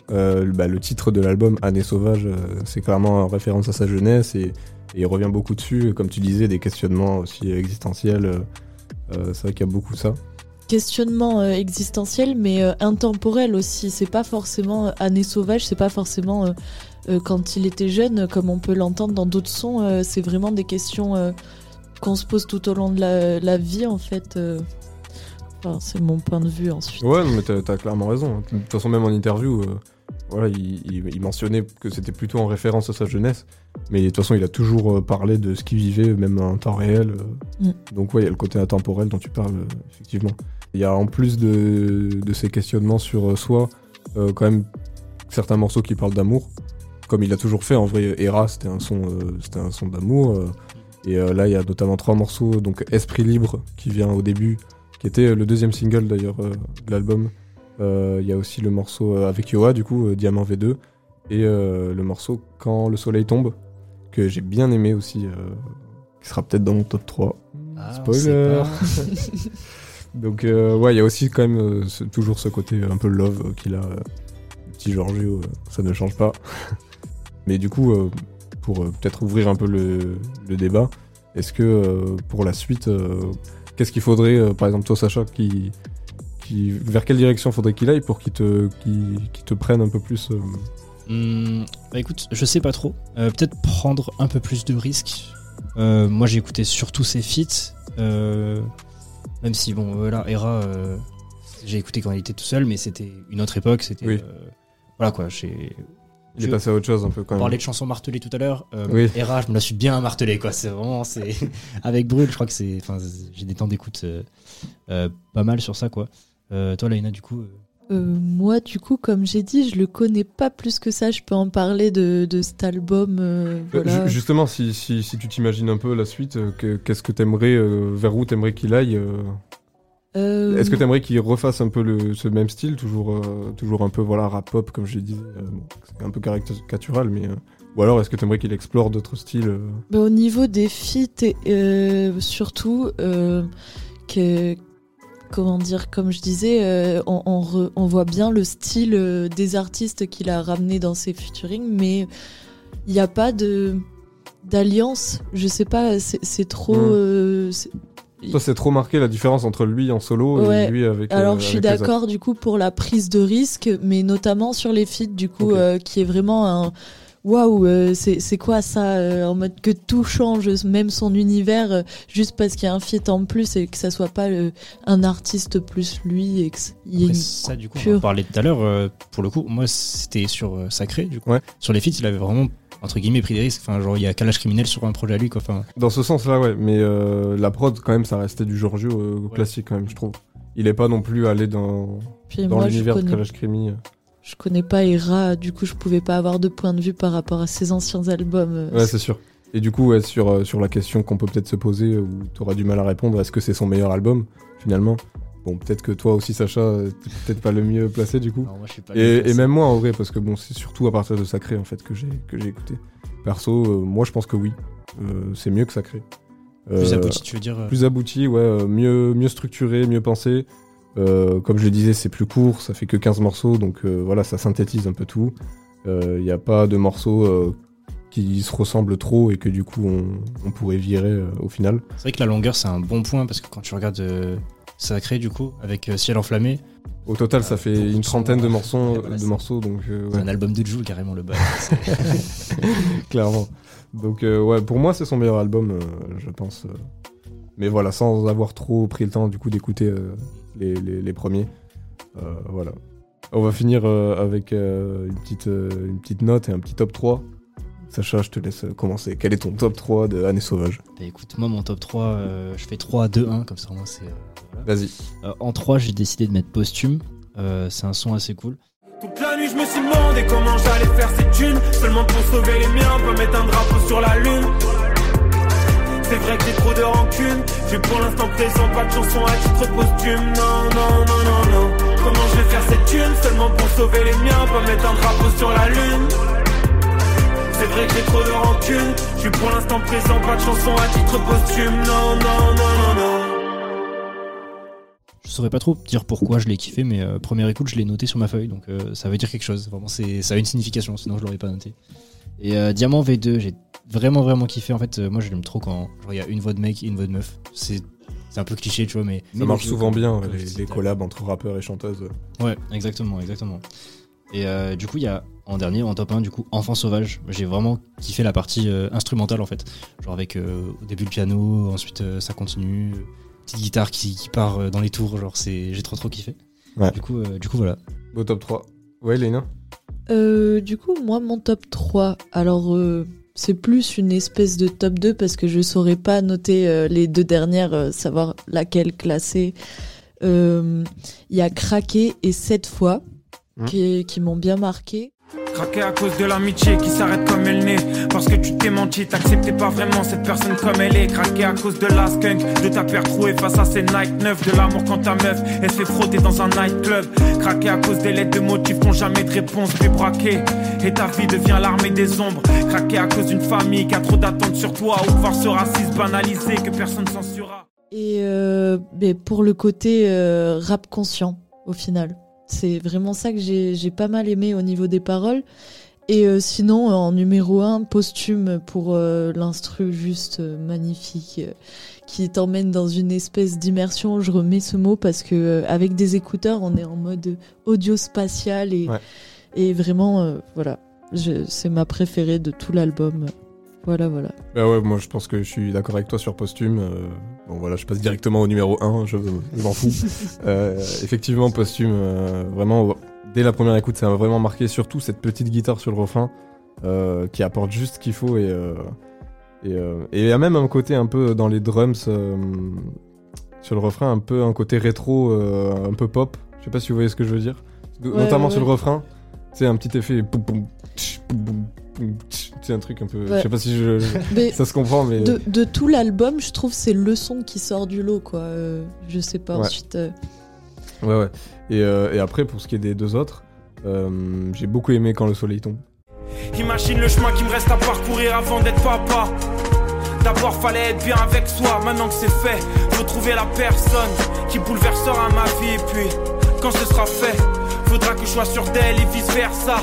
Bah, le titre de l'album, Année sauvage, c'est clairement en référence à sa jeunesse et, et il revient beaucoup dessus. Comme tu disais, des questionnements aussi existentiels. Euh, c'est vrai qu'il y a beaucoup ça. questionnement euh, existentiel, mais euh, intemporel aussi. C'est pas forcément année sauvage, c'est pas forcément quand il était jeune, comme on peut l'entendre dans d'autres sons. c'est vraiment des questions qu'on se pose tout au long de la, la vie, en fait. Enfin, c'est mon point de vue ensuite. Ouais, mais t'as as clairement raison. hein. De toute façon, même en interview, euh, voilà, il, il- il mentionnait que c'était plutôt en référence à sa jeunesse. Mais de toute façon, il a toujours euh, parlé de ce qu'il vivait, même en temps réel. euh. Mm. Donc, ouais, il y a le côté intemporel dont tu parles, euh, effectivement. Il y a en plus de, de ces questionnements sur soi, euh, quand même certains morceaux qui parlent d'amour. Comme il a toujours fait, en vrai, Era, c'était un son, euh, c'était un son d'amour. euh. et là, il y a notamment trois morceaux. Donc, Esprit Libre, qui vient au début, qui était le deuxième single d'ailleurs de l'album. Il y a aussi le morceau avec Yoa, du coup, Diamant V2. Et le morceau Quand le soleil tombe, que j'ai bien aimé aussi, euh, qui sera peut-être dans mon top 3. Ah, Spoiler. *laughs* Donc, euh, ouais, il y a aussi quand même euh, ce- toujours ce côté un peu love qu'il a. le petit Giorgio, ça ne change pas. *laughs* Mais du coup, pour peut-être ouvrir un peu le, le débat, est-ce que euh, pour la suite, euh, qu'est-ce qu'il faudrait, euh, par exemple, toi, Sacha, qui, qui, vers quelle direction faudrait qu'il aille pour qu'il te, qu'il, qu'il te prenne un peu plus Hmm, bah écoute, je sais pas trop. Euh, Peut-être prendre un peu plus de risques. Euh, moi j'ai écouté surtout ses feats. euh, même si bon voilà, Era, euh, j'ai écouté quand il était tout seul, mais c'était une autre époque. C'était Oui. voilà quoi. J'ai Il est passé à autre chose un peu quand On même. parlait de chansons martelées tout à l'heure. Oui. Era, je me la suis bien martelée quoi. C'est vraiment c'est *laughs* avec Brûle, je crois que c'est. Enfin, j'ai des temps d'écoute pas mal sur ça quoi. Toi, Laina, du coup. Euh, moi, du coup, comme j'ai dit, je le connais pas plus que ça. Je peux en parler de, de cet album. euh, Euh, voilà. Justement, si, si, si tu t'imagines un peu la suite, que- qu'est-ce que t'aimerais, euh, vers où t'aimerais qu'il aille Est-ce que t'aimerais qu'il refasse un peu le, ce même style, toujours, toujours un peu voilà rap pop comme je dit, bon, c'est un peu caricatural, mais ou alors est-ce que t'aimerais qu'il explore d'autres styles Bah, au niveau des feats, surtout, que, comment dire, comme je disais, euh, on, on re- on voit bien le style euh, des artistes qu'il a ramené dans ses featuring, mais il n'y a pas de d'alliance. Je sais pas, c'est trop. Hmm. euh, Toi, c'est trop marqué la différence entre lui en solo Ouais. et lui avec. euh, Alors je suis d'accord du coup pour la prise de risque, mais notamment sur les feats du coup qui est vraiment un waouh, euh, c'est c'est quoi ça euh, en mode que tout change, même son univers, euh, juste parce qu'il y a un feat en plus et que ça soit pas euh, un artiste plus lui et qu'il y ait une ça, du coup, on en parlait tout à l'heure. euh, pour le coup, moi, c'était sur euh, Sacré. Du coup, sur les feats, il avait vraiment entre guillemets pris des risques. Enfin, genre, il y a Calage criminel sur un projet à lui, quoi. Enfin, Dans ce sens-là, ouais, mais euh, la prod quand même, ça restait du Giorgio euh, classique quand même, je trouve. Il est pas non plus allé dans Puis dans l'univers de Kalash Krimi. Je connais pas Era, du coup je pouvais pas avoir de point de vue par rapport à ses anciens albums. Ouais, c'est sûr. Et du coup, ouais, sur, euh, sur la question qu'on peut peut-être se poser, où tu auras du mal à répondre, est-ce que c'est son meilleur album, finalement? Bon, peut-être que toi aussi, Sacha, euh, t'es peut-être pas le mieux placé, du coup. Non, moi, je suis pas le mieux et, même moi, en vrai, parce que bon, c'est surtout à partir de Sacré, en fait, que j'ai que j'ai écouté. Perso, euh, moi, je pense que oui. Euh, c'est mieux que Sacré. Plus abouti, tu veux dire, euh Plus abouti, ouais. euh, mieux, mieux structuré, mieux pensé. Euh, comme je le disais, c'est plus court, ça fait que 15 morceaux, donc euh, voilà, ça synthétise un peu tout. Il n'y a pas de morceaux euh, qui se ressemblent trop et que du coup on, on pourrait virer euh, au final. c'est vrai que la longueur, c'est un bon point parce que quand tu regardes euh, Sacré, du coup, avec euh, Ciel enflammé, Au total, ça fait une trentaine de morceaux, voilà, de morceaux donc euh, ouais. un album de Jules carrément le bas. *laughs* clairement. Donc euh, ouais, pour moi c'est son meilleur album, euh, je pense. Mais voilà, sans avoir trop pris le temps du coup d'écouter euh, les, les- les premiers. Euh, voilà. On va finir euh, avec euh, une, petite, euh, une petite note et un petit top 3. Sacha, je te laisse commencer. Quel est ton top 3 de Année Sauvage? Bah, écoute, moi, mon top 3, euh, je fais 3, 2, 1, comme ça, moi, c'est. euh, voilà. Vas-y. Euh, en 3, j'ai décidé de mettre Posthume. Euh, c'est un son assez cool. Toute la nuit, je me suis demandé comment j'allais faire ces thunes. Seulement pour sauver les miens, pas mettre un drapeau sur la lune. C'est vrai que j'ai trop de rancune. J'ai pour l'instant présent pas de chanson à titre posthume. Non, non, non, non, non. Comment je vais faire cette thune? Seulement pour sauver les miens, pas mettre un drapeau sur la lune. C'est vrai que j'ai trop de rancune. J'ai pour l'instant présent pas de chanson à titre posthume. Non, non, non, non, non. Je saurais pas trop dire pourquoi je l'ai kiffé, mais euh, première écoute, je l'ai noté sur ma feuille, donc euh, ça veut dire quelque chose. Vraiment, c'est, ça a une signification, sinon je l'aurais pas noté. Et euh, Diamant V2, j'ai vraiment vraiment kiffé. En fait, euh, moi, je l'aime trop quand genre, il y a une voix de mec et une voix de meuf. C'est, c'est un peu cliché, tu vois, mais Ça marche souvent bien, comme les, les collabs entre rappeurs et chanteuses. Ouais, exactement, exactement. Et euh, du coup, il y a en dernier, en top 1, du coup, Enfant Sauvage. J'ai vraiment kiffé la partie euh, instrumentale en fait. Genre avec euh, au début le piano, ensuite euh, ça continue, petite guitare qui, qui part euh, dans les tours. Genre, c'est, j'ai trop trop kiffé. Ouais. Du coup, euh, du coup, voilà. Beau top 3. Ouais, Léna? Euh, du coup, moi, mon top 3, alors euh, c'est plus une espèce de top 2 parce que je saurais pas noter euh, les deux dernières, savoir laquelle classer. Il y a Craqué et Cette fois qui, qui m'ont bien marqué. Craqué à cause de l'amitié qui s'arrête comme elle naît. Parce que tu t'es menti, t'acceptais pas vraiment cette personne comme elle est. Craqué à cause de la skunk, de ta paire trouée face à ces Nike neufs. De l'amour quand ta meuf, elle se fait frotter dans un nightclub. Craqué à cause des lettres de motifs qui jamais de réponse. Puis braqué, et ta vie devient l'armée des ombres. Craqué à cause d'une famille qui a trop d'attentes sur toi. Ou voir ce racisme banalisé que personne censurera. Et euh, pour le côté euh, rap conscient, au final. C'est vraiment ça que j'ai j'ai pas mal aimé au niveau des paroles. Et euh, sinon, en numéro 1, posthume pour euh, l'instru juste euh, magnifique, qui t'emmène dans une espèce d'immersion. Je remets ce mot parce que avec des écouteurs, on est en mode audio spatial et, Ouais. et vraiment, voilà, Je- c'est ma préférée de tout l'album. Voilà, voilà. Bah ouais, moi je pense que je suis d'accord avec toi sur Posthume. euh, bon voilà, je passe directement au numéro 1, je, je m'en fous. *laughs* Euh, effectivement, Posthume, euh, vraiment, dès la première écoute, ça m'a vraiment marqué, surtout cette petite guitare sur le refrain, qui apporte juste ce qu'il faut. Et et et il y a même un côté un peu dans les drums, sur le refrain, un peu un côté rétro, un peu pop. Je sais pas si vous voyez ce que je veux dire. Ouais, Notamment ouais, sur le refrain, c'est un petit effet. tch. C'est un truc un peu. Je sais pas si je, ça se comprend, mais. De, de tout l'album, je trouve c'est le son qui sort du lot, quoi. Euh, je sais pas Ouais. ensuite. euh, Ouais, ouais. Et, euh, et après, pour ce qui est des deux autres, euh, j'ai beaucoup aimé Quand le soleil tombe. Imagine le chemin qui me reste à parcourir avant d'être papa. D'abord fallait être bien avec soi, maintenant que c'est fait, faut trouver la personne qui bouleversera ma vie. Et puis, quand ce sera fait, faudra que je sois sûr d'elle et vice versa.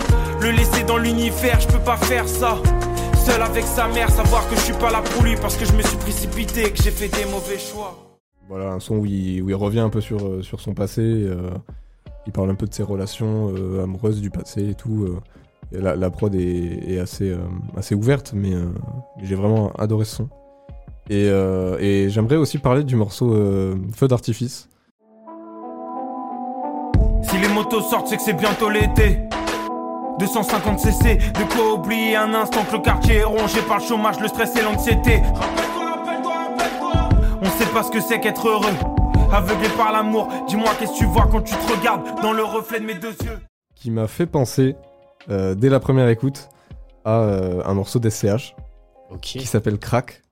Le laisser dans l'univers, je peux pas faire ça. Seul avec sa mère, savoir que je suis pas là pour lui parce que je me suis précipité et que j'ai fait des mauvais choix. Voilà, un son où il, où il revient un peu sur, euh, sur son passé. euh, il parle un peu de ses relations euh, amoureuses du passé et tout. euh, et la, la prod est, est assez, euh, assez ouverte, mais euh, j'ai vraiment adoré ce son. Et, et j'aimerais aussi parler du morceau Feu d'artifice. Si les motos sortent, c'est que c'est bientôt l'été. 250 cc, de quoi oublier un instant que le quartier est rongé par le chômage, le stress et l'anxiété. On sait pas ce que c'est qu'être heureux. Aveuglé par l'amour, dis-moi qu'est-ce que tu vois quand tu te regardes dans le reflet de mes deux yeux? qui m'a fait penser, euh, dès la première écoute, à euh, un morceau d'SCH qui s'appelle Crack.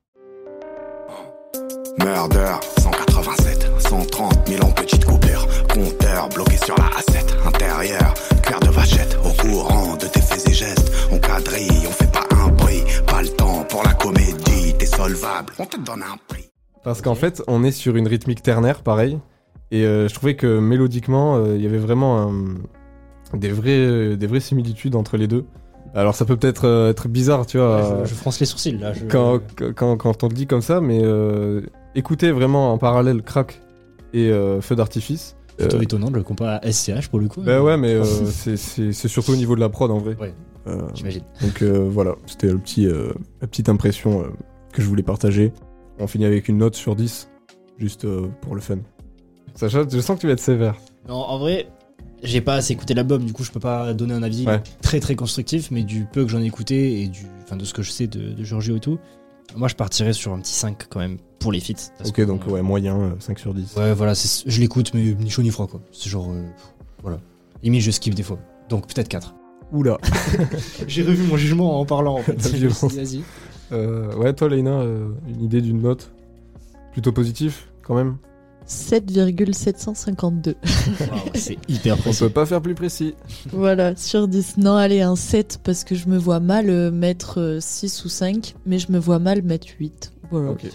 Murder, 187, 130 000 en petite coupure. Compteur bloqué sur la A7, intérieur, cuir de vachette. Au courant de tes faits et gestes, on quadrille, on fait pas un bruit. Pas le temps pour la comédie, t'es solvable, on te donne un prix. Parce qu'en fait, on est sur une rythmique ternaire, pareil. Et euh, je trouvais que mélodiquement, euh, il y avait vraiment un- des, vrais, des vraies similitudes entre les deux. Alors ça peut peut-être euh, être bizarre, tu vois. Ouais, je- euh, je fronce les sourcils, là, je- Quand, quand, quand on le dit comme ça, mais euh, écoutez vraiment en parallèle Crack et euh, Feu d'artifice. Plutôt Euh, étonnant de le comparer à SCH pour le coup. Bah ouais, mais euh, *laughs* c'est- surtout au niveau de la prod en vrai. Ouais, Euh, j'imagine. Donc voilà, c'était le petit, la petite impression que je voulais partager. On finit avec une note sur 10, juste pour le fun. Sacha, je sens que tu vas être sévère. Non, en vrai, j'ai pas assez écouté l'album, du coup je peux pas donner un avis Ouais. très très constructif, mais du peu que j'en ai écouté et du, enfin, de ce que je sais de, de Giorgio et tout, moi je partirais sur un petit 5 quand même pour les feats. Ok, que, donc euh, ouais, moyen, euh, 5 sur 10. Ouais, voilà, c'est- je l'écoute, mais ni chaud ni froid quoi. C'est genre. euh, voilà. Limite, je skip des fois. Donc peut-être 4. Oula. *laughs* j'ai revu mon jugement en parlant en fait. *laughs* Vas-y. Euh, ouais, toi, Leïna, euh, une idée d'une note Plutôt positif, quand même? 7,752. *laughs* c'est hyper On peut pas faire plus précis. Voilà, sur 10. Non, allez, un 7 parce que je me vois mal euh, mettre euh, 6 ou 5, mais je me vois mal mettre 8. Voilà. Ok.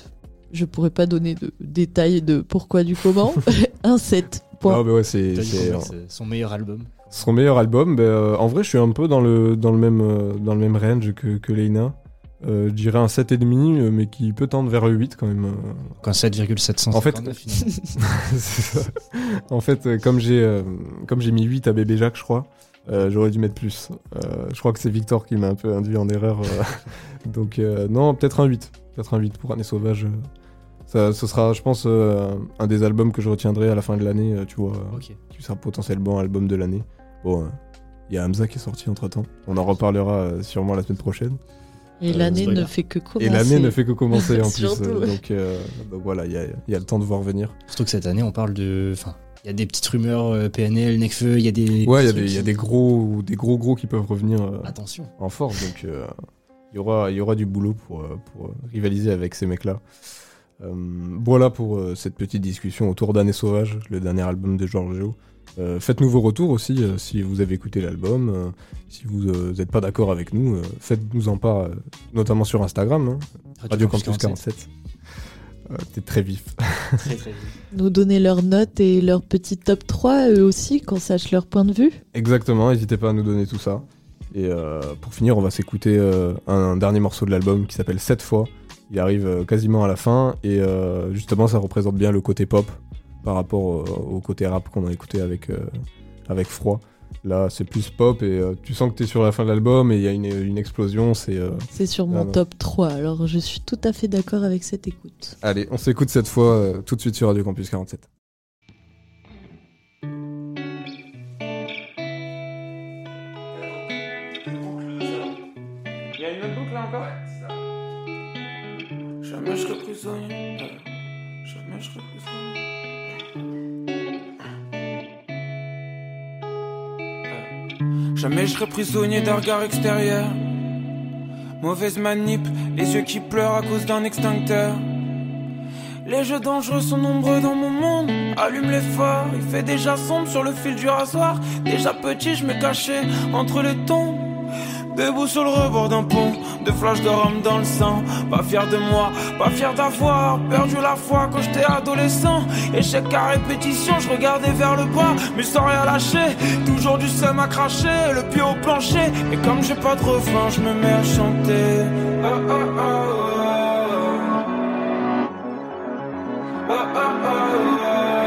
Je pourrais pas donner de détails de pourquoi du comment. *laughs* un 7. Point. Bah ouais, c'est. Son meilleur album. Son meilleur album, bah, euh, en vrai, je suis un peu dans le, dans le, même, euh, dans le même range que, que Leïna. Euh, je dirais un 7,5, euh, mais qui peut tendre vers le 8 quand même. Donc un 7,759 En fait, finalement. *laughs* c'est ça. en fait, comme j'ai euh, comme j'ai mis 8 à Bébé Jacques, je crois, euh, j'aurais dû mettre plus. Euh, je crois que c'est Victor qui m'a un peu induit en erreur. euh. *laughs* Donc, euh, non, peut-être un 8. Peut-être un 8 pour Année Sauvage. Euh. Ça, ce sera, je pense, euh, un des albums que je retiendrai à la fin de l'année, euh, tu vois. euh, Ok. Qui sera potentiellement album de l'année. Bon, euh, il y a Hamza qui est sorti entre temps. On en reparlera euh, sûrement la semaine prochaine. Et Euh, l'année ne fait que commencer. Et l'année ne fait que commencer en *laughs* plus. Euh, donc, euh, donc voilà, il y a, il y a le temps de voir venir. Surtout que cette année, on parle de. Enfin, Il y a des petites rumeurs euh, PNL, Necfeu, il y a des. Ouais, il y a des, il y a qui- des gros, des gros gros qui peuvent revenir euh, Attention. en force, donc euh, il y aura, il y aura du boulot pour, euh, pour euh, rivaliser avec ces mecs-là. Euh, voilà pour euh, cette petite discussion autour d'Année Sauvage, le dernier album de Giorgio. Euh, Faites-nous vos retours aussi euh, si vous avez écouté l'album. euh, si vous n'êtes pas d'accord avec nous, euh, faites-nous en part, euh, notamment sur Instagram, hein, Radio Radio Campus Campus 47. Euh, T'es très vif. Très, très vite. *laughs* Nous donner leurs notes et leur petit top 3, eux aussi, qu'on sache leur point de vue. Exactement, n'hésitez pas à nous donner tout ça. Et euh, pour finir, on va s'écouter euh, un dernier morceau de l'album qui s'appelle 7 fois. Il arrive euh, quasiment à la fin et euh, justement ça représente bien le côté pop par rapport au, au côté rap qu'on a écouté avec, euh, avec Froid. Là c'est plus pop et euh, tu sens que t'es sur la fin de l'album et il y a une, une explosion. C'est euh, C'est sur mon top 3, alors je suis tout à fait d'accord avec cette écoute. Allez, on s'écoute cette fois euh, tout de suite sur Radio Campus 47. Jamais je serai prisonnier. Jamais je serai prisonnier. Jamais d'un regard extérieur. Mauvaise manip, les yeux qui pleurent à cause d'un extincteur. Les jeux dangereux sont nombreux dans mon monde. Allume les phares, il fait déjà sombre sur le fil du rasoir. Déjà petit, je me cachais entre les tombes. Debout sur le rebord d'un pont, de flash de rhum dans le sang. Pas fier de moi, pas fier d'avoir perdu la foi quand j'étais adolescent. Échec à répétition, je regardais vers le bas, mais sans rien lâcher. Toujours du seum à cracher, le pied au plancher. Et comme j'ai pas de refrain, je me mets à chanter. Ah, ah. Ah,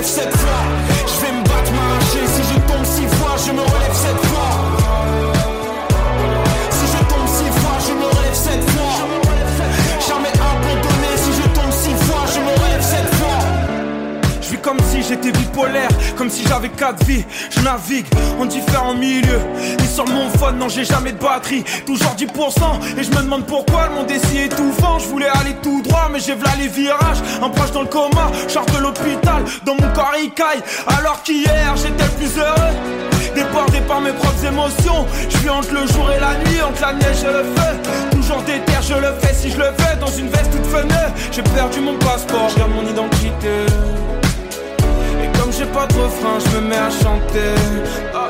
relève sept fois. Je vais me battre, m'arracher. Si je tombe six fois, je me relève comme si j'étais bipolaire, comme si j'avais quatre vies. Je navigue en différents milieux. Et sur mon phone, non, j'ai jamais de batterie. Toujours 10%. Et je me demande pourquoi le monde est si étouffant. Je voulais aller tout droit, mais j'ai v'là les virages. Un proche dans le coma, charte de l'hôpital. Dans mon corps, il caille. Alors qu'hier, j'étais plus heureux. Débordé par mes propres émotions. Je vis entre le jour et la nuit, entre la neige et le feu. Toujours déter, je le fais si je le fais. Dans une veste toute fenêtre. J'ai perdu mon passeport, garde mon identité. J'ai pas de refrain, je me mets à chanter. Ah,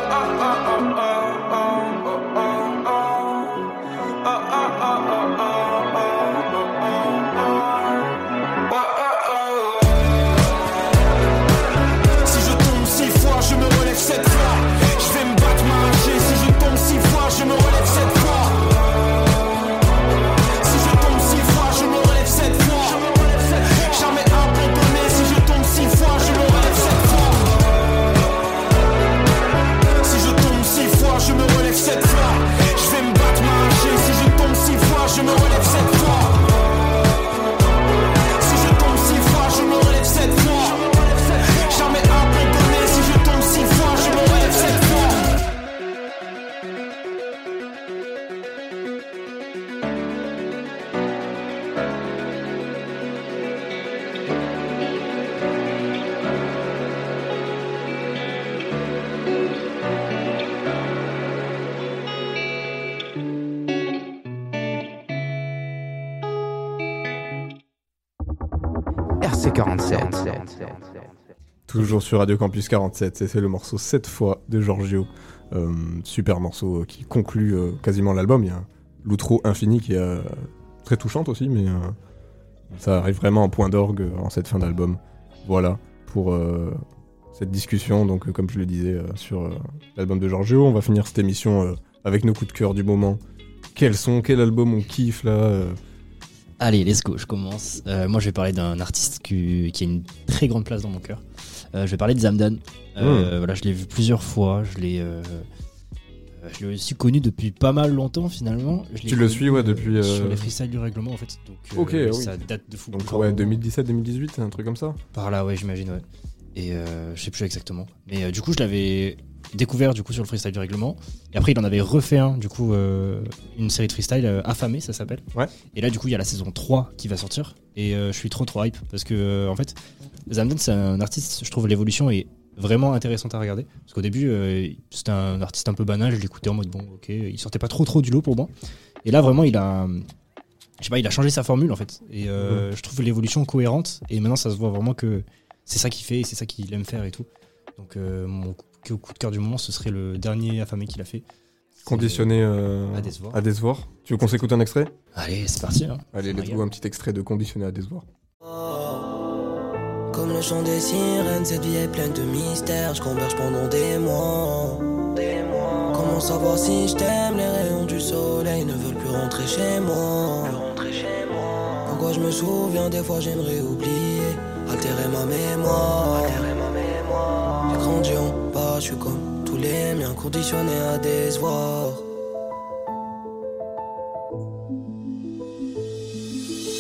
Sur Radio Campus 47, et c'est le morceau 7 fois de Giorgio. Euh, super morceau qui conclut euh, quasiment l'album. Il y a l'outro infini qui est euh, très touchante aussi, mais euh, ça arrive vraiment en point d'orgue euh, en cette fin d'album. Voilà pour euh, cette discussion, donc euh, comme je le disais, euh, sur euh, l'album de Giorgio. On va finir cette émission euh, avec nos coups de cœur du moment. Quels sont, quel album on kiffe là euh, Allez, let's go, je commence. Euh, moi, je vais parler d'un artiste qui a une très grande place dans mon cœur. Euh, je vais parler de Zamdan. Euh, Mm. Voilà, je l'ai vu plusieurs fois. Je l'ai, euh, je l'ai aussi connu depuis pas mal longtemps finalement. Je Tu le suis, ouais, depuis, euh, Sur les freestyles du règlement en fait. Donc, euh, Ok, oui. ça date de fou. Donc ouais, moment. 2017-2018, un truc comme ça Par là, ouais, j'imagine, ouais. Et euh, je sais plus exactement. Mais du coup, je l'avais découvert du coup sur le freestyle du règlement. Et après, il en avait refait un, du coup, une série de freestyle euh, affamé, ça s'appelle. Ouais. Et là, du coup, il y a la saison 3 qui va sortir. Et je suis trop trop hype parce que, en fait, Zamdan, c'est un artiste, je trouve l'évolution est vraiment intéressante à regarder. Parce qu'au début, euh, c'était un artiste un peu banal, je l'écoutais en mode bon, ok, il sortait pas trop trop du lot pour moi. Et là, vraiment, il a. Je sais pas, il a changé sa formule en fait. Et euh, je trouve l'évolution cohérente. Et maintenant, ça se voit vraiment que c'est ça qu'il fait et c'est ça qu'il aime faire et tout. Donc, euh, mon coup de cœur du moment, ce serait le dernier affamé qu'il a fait. Conditionné euh, à décevoir. à décevoir. Tu veux qu'on s'écoute un extrait? Allez, c'est parti. hein. Allez, let's go, un petit extrait de Conditionné à décevoir. Le chant des sirènes, cette vie est pleine de mystères. Je converge pendant des mois. Comment savoir si je t'aime? Les rayons du soleil ne veulent plus rentrer chez moi. Pourquoi je me souviens? Des fois j'aimerais oublier, altérer ma mémoire. J'ai grandi en bas, je suis comme tous les miens, conditionné à décevoir.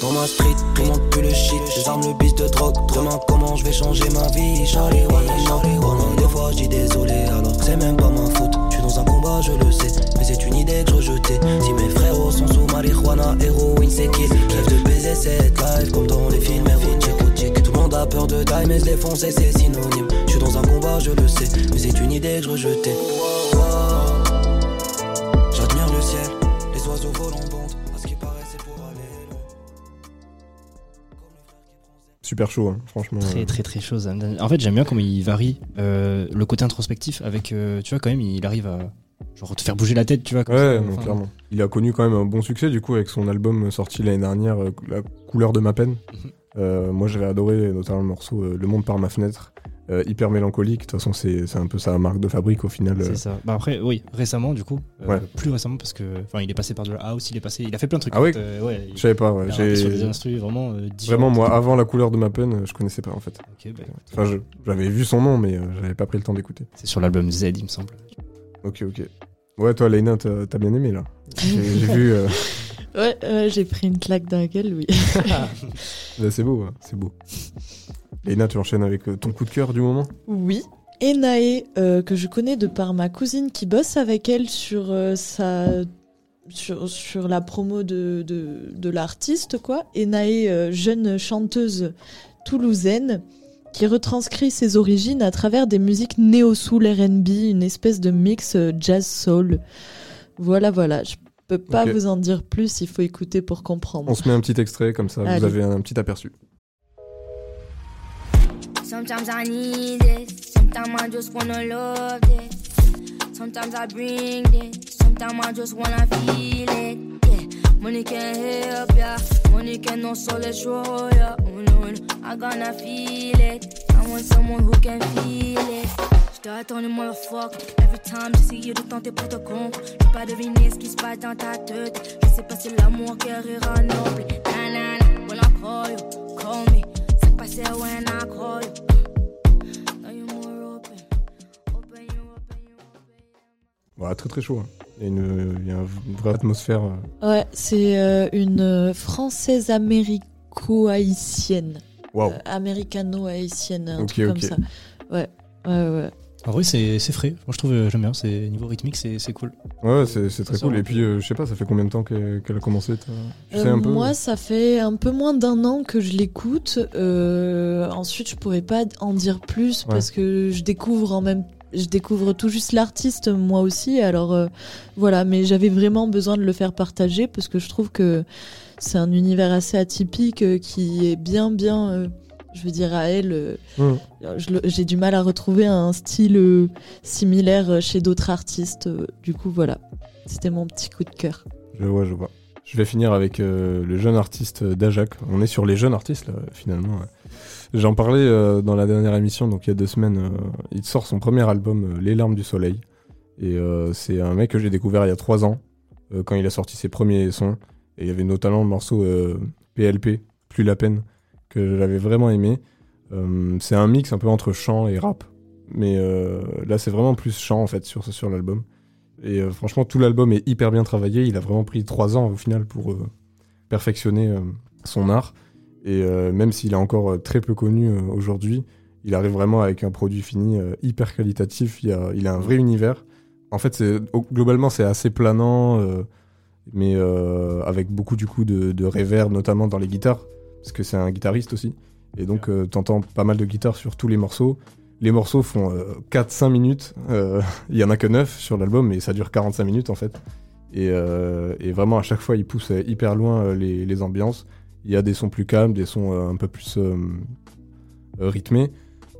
Dans ma street, tout monde pue le shit. Les armes, le bis de drogue. Demain, comment je vais changer ma vie? Charlie, Charlie. Des fois, dis désolé, alors que c'est même pas ma faute. Je suis dans un combat, je le sais. Mais c'est une idée que je rejetais. Si mes frérots sont sous marijuana, héroïne, c'est. Je rêve de baiser cette life comme dans les films érotiques. Tout le monde a peur de taille, mais se défoncer, c'est synonyme. Je suis dans un combat, je le sais. Mais c'est une idée que je rejetais. Super chaud, hein, franchement. Très euh, très très chaud. En fait, j'aime bien comment il varie euh, le côté introspectif avec, euh, tu vois, quand même, il arrive à genre te faire bouger la tête, tu vois. comme Ouais, ça. non, Enfin, clairement. Il a connu quand même un bon succès du coup avec son album sorti l'année dernière, euh, La couleur de ma peine. Mhm. Moi j'avais adoré notamment le morceau Le monde par ma fenêtre, euh, hyper mélancolique. De toute façon, c'est c'est un peu sa marque de fabrique au final. euh. C'est ça. Bah après, oui, récemment, du coup. euh, Ouais. Plus récemment, parce que, enfin, il est passé par de la house, il est passé, il a fait plein de trucs. Ah oui? euh, ouais, Je savais pas, ouais. il a rappé sur J'ai- des instrus vraiment euh. Vraiment, moi, avant La couleur de ma peine, euh, je connaissais pas en fait. Ok, bah. Enfin, je- j'avais vu son nom, mais euh, j'avais pas pris le temps d'écouter. C'est sur l'album Z, il me semble. Ok, ok. Ouais, toi, Leïna, t'as t'as bien aimé là. J'ai j'ai vu. euh, *laughs* Ouais, j'ai pris une claque dans la gueule, oui. *laughs* *laughs* c'est beau, hein, c'est beau. Leïna, tu enchaînes avec euh, ton coup de cœur du moment? Oui. Enae, euh, que je connais de par ma cousine qui bosse avec elle sur euh, sa sur, sur la promo de, de, de l'artiste, quoi. Enae, euh, jeune chanteuse toulousaine, qui retranscrit ses origines à travers des musiques néo-soul RB, une espèce de mix jazz-soul. Voilà, voilà. Je peux pas vous en dire plus, il faut écouter pour comprendre. On se met un petit extrait, comme ça, Allez. vous avez un petit aperçu. Sometimes I need this. Sometimes I just wanna love this. Sometimes I bring this. Sometimes I just wanna feel it. Yeah, money can't help ya. Money cannot solve it, show ya. Oh no, I gonna feel it. I want someone who can feel it. J'te attends, motherfucker. Every time j'essaye de tenter pour te conquérir. J'peux pas deviner ce qui se passe dans ta tête. Je sais pas si l'amour guérira non plus. Na na na, when I call you, call me. When I call you. You. Voilà, très très chaud. hein. Il y a une, il y a une vraie atmosphère. euh. Ouais, c'est euh, une euh, française américo-haïtienne. Waouh. Euh, Américano-haïtienne, un Ok, truc comme ok. ça. Ouais, ouais, ouais. En vrai, c'est c'est frais. Moi, je trouve, euh, j'aime bien. C'est niveau rythmique, c'est c'est cool. Ouais, c'est c'est très cool. Et puis, euh, je sais pas, ça fait combien de temps qu'elle qu'elle a commencé Tu sais Euh, un peu Moi, ça fait un peu moins d'un an que je l'écoute. Euh, ensuite, je pourrais pas en dire plus Ouais. parce que je découvre en même je découvre tout juste l'artiste moi aussi. Alors euh, voilà, mais j'avais vraiment besoin de le faire partager parce que je trouve que c'est un univers assez atypique euh, qui est bien, bien. Je veux dire à elle, euh, Mmh. le- j'ai du mal à retrouver un style euh, similaire euh, chez d'autres artistes. du coup, voilà, c'était mon petit coup de cœur. Je vois, je vois. Je vais finir avec euh, le jeune artiste d'Ajac. On est sur les jeunes artistes, là, finalement. ouais. J'en parlais euh, dans la dernière émission, donc il y a deux semaines. euh, il sort son premier album, Les larmes du soleil. Et c'est un mec que j'ai découvert il y a trois ans, quand il a sorti ses premiers sons. Et il y avait notamment le morceau PLP, Plus la peine, que j'avais vraiment aimé. Euh, c'est un mix un peu entre chant et rap. Mais euh, là, c'est vraiment plus chant, en fait, sur, sur l'album. Et euh, franchement, tout l'album est hyper bien travaillé. Il a vraiment pris trois ans au final pour perfectionner son art. Et même s'il est encore très peu connu aujourd'hui, il arrive vraiment avec un produit fini hyper qualitatif. Il a, un vrai univers. En fait, globalement, c'est assez planant, mais avec beaucoup du coup de, de notamment dans les guitares, parce que c'est un guitariste aussi. Et donc, euh, t'entends pas mal de guitares sur tous les morceaux. Les morceaux font 4-5 minutes. Euh, Il *laughs* y en a que 9 sur l'album, mais ça dure 45 minutes en fait. Et, euh, et vraiment, à chaque fois, il pousse euh, hyper loin euh, les, les ambiances. Il y a des sons plus calmes, des sons euh, un peu plus euh, euh, rythmés.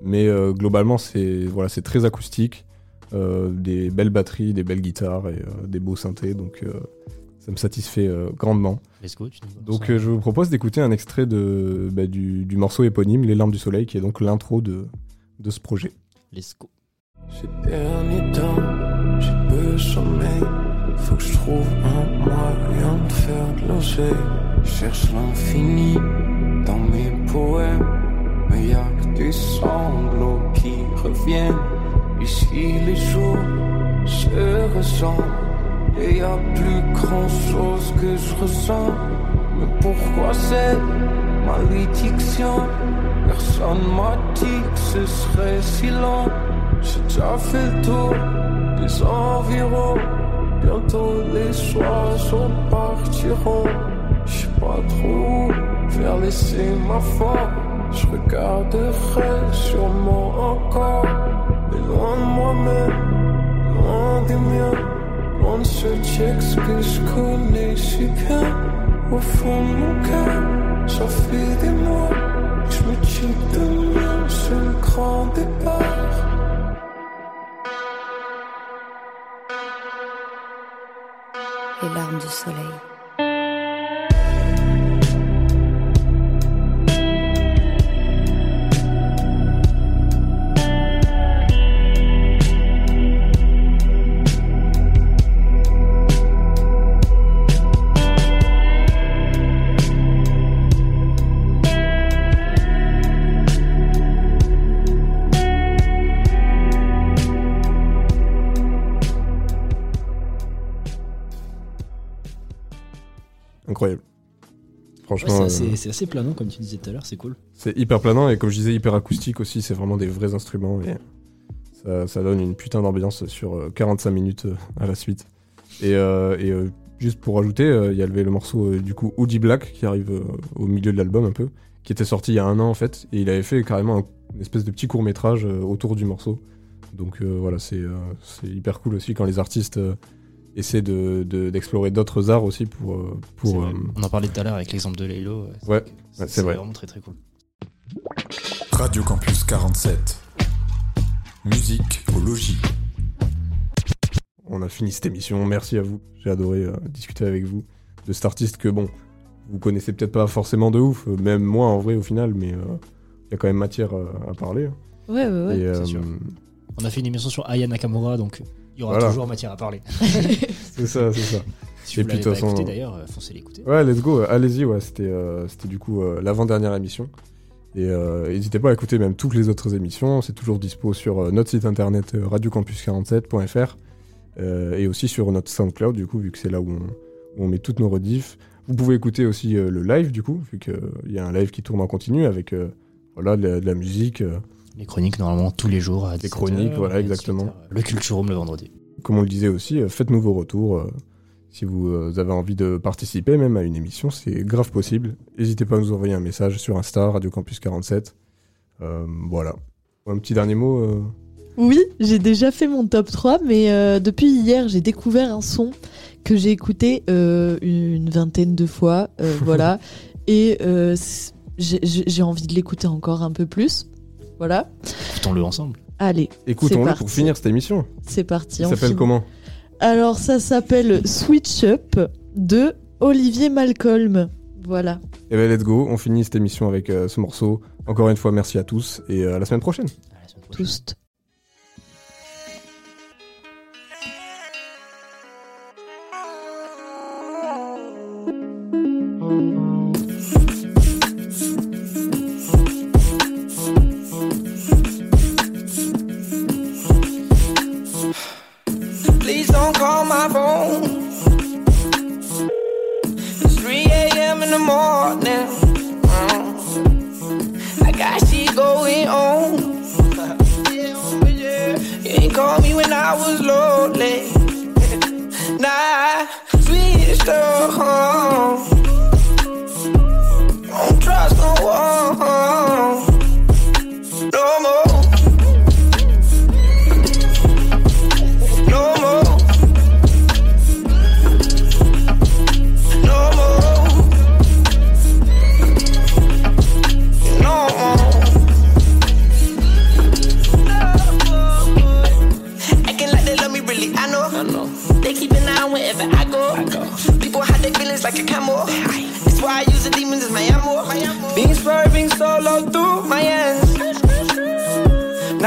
Mais euh, globalement, c'est voilà, très acoustique. Euh, des belles batteries, des belles guitares et euh, des beaux synthés. Donc, euh, ça me satisfait euh, grandement. Let's go, tu Donc, euh, je vous propose d'écouter un extrait de, bah, du, du morceau éponyme, Les larmes du soleil, qui est donc l'intro de, de ce projet. Let's go. Ces derniers temps, j'ai peu sommeil. Faut que je trouve un moyen de faire de l'oseille. Je cherche l'infini dans mes poèmes. Mais y a que des sanglots qui reviennent. Ici, les jours se ressemblent. Et y a plus grand chose que je ressens. Mais pourquoi cette malédiction? Personne m'a dit que ce serait si lent. J'ai déjà fait le tour des environs. Bientôt les oiseaux partiront. Je sais pas trop où faire laisser ma foi. Je regarderai sûrement encore. Mais loin de moi-même, loin des miens. Loin de ce texte que je connais si bien. Au fond de mon cœur, ça fait des mois. Je me demain, c'est le grand départ. Les larmes du soleil. Ouais, Franchement, c'est euh, assez, c'est assez planant, comme tu disais tout à l'heure, c'est cool. c'est hyper planant et comme je disais, hyper acoustique aussi. C'est vraiment des vrais instruments et ça, ça donne une putain d'ambiance sur euh, 45 minutes euh, à la suite. Et, euh, et, euh, juste pour rajouter, euh, il y avait le morceau euh, du coup Woody Black qui arrive euh, au milieu de l'album un peu, qui était sorti il y a un an en fait, et il avait fait carrément un- une espèce de petit court métrage autour du morceau. Donc euh, voilà, c'est euh, c'est hyper cool aussi quand les artistes euh, essaient de- de- d'explorer d'autres arts aussi pour. euh, pour euh, On en parlait tout à l'heure avec l'exemple de Laylo. euh, Ouais, c'est ouais, c'est vrai. vraiment très très cool. Radio Campus 47. Musique au logis. On a fini cette émission. Merci à vous. J'ai adoré euh, discuter avec vous de cet artiste que, bon, vous connaissez peut-être pas forcément de ouf, même moi en vrai au final, mais euh, il y a quand même matière euh, à parler. Ouais, ouais, ouais. Et, euh, c'est sûr. On a fait une émission sur Aya Nakamura, donc il y aura Voilà. toujours matière à parler. *laughs* c'est ça, c'est ça. Si Et vous puis, pas toute façon, écouté d'ailleurs, euh, foncez l'écouter. Ouais, let's go. Allez-y, ouais. C'était euh, c'était du coup euh, l'avant-dernière émission. Et euh, n'hésitez pas à écouter même toutes les autres émissions. C'est toujours dispo sur euh, notre site internet euh, radiocampus47.fr euh, et aussi sur notre SoundCloud, du coup, vu que c'est là où on, où on met toutes nos rediffs. Vous pouvez écouter aussi euh, le live, du coup, vu qu'il y a un live qui tourne en continu avec euh, voilà, de, la, de la musique. Les chroniques, normalement, tous les jours à 17 chroniques, heures, voilà, exactement. 18 heures. Le Culture Room le vendredi. Comme on le disait aussi, euh, faites-nous vos retours. euh, si vous euh, avez envie de participer même à une émission, c'est grave possible. N'hésitez pas à nous envoyer un message sur Insta, Radio Campus 47. Euh, voilà. Un petit dernier mot. euh, Oui, j'ai déjà fait mon top 3, mais euh, depuis hier, j'ai découvert un son que j'ai écouté euh, une vingtaine de fois. euh, voilà. *laughs* Et euh, j'ai envie de l'écouter encore un peu plus. Voilà. Écoutons-le ensemble. Allez. c'est Écoutons-le pour finir cette émission. C'est parti. On s'appelle comment? Alors, ça s'appelle Switch Up de Olivier Malcolm. Voilà. Eh ben let's go, on finit cette émission avec euh, ce morceau. Encore une fois, merci à tous et euh, à la semaine prochaine. Tous. don't call my phone. It's 3 a.m. in the morning. Uh, I got shit going on. You ain't call me when I was lonely. Nah, switched up home. Don't trust no one.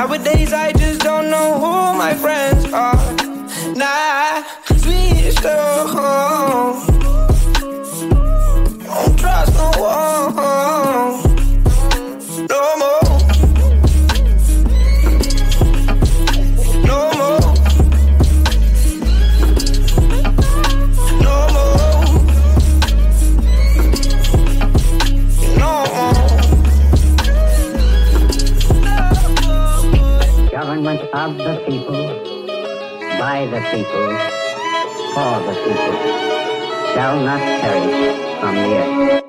Nowadays I just don't know who my friends are. Nah, please don't. people shall not perish from the earth.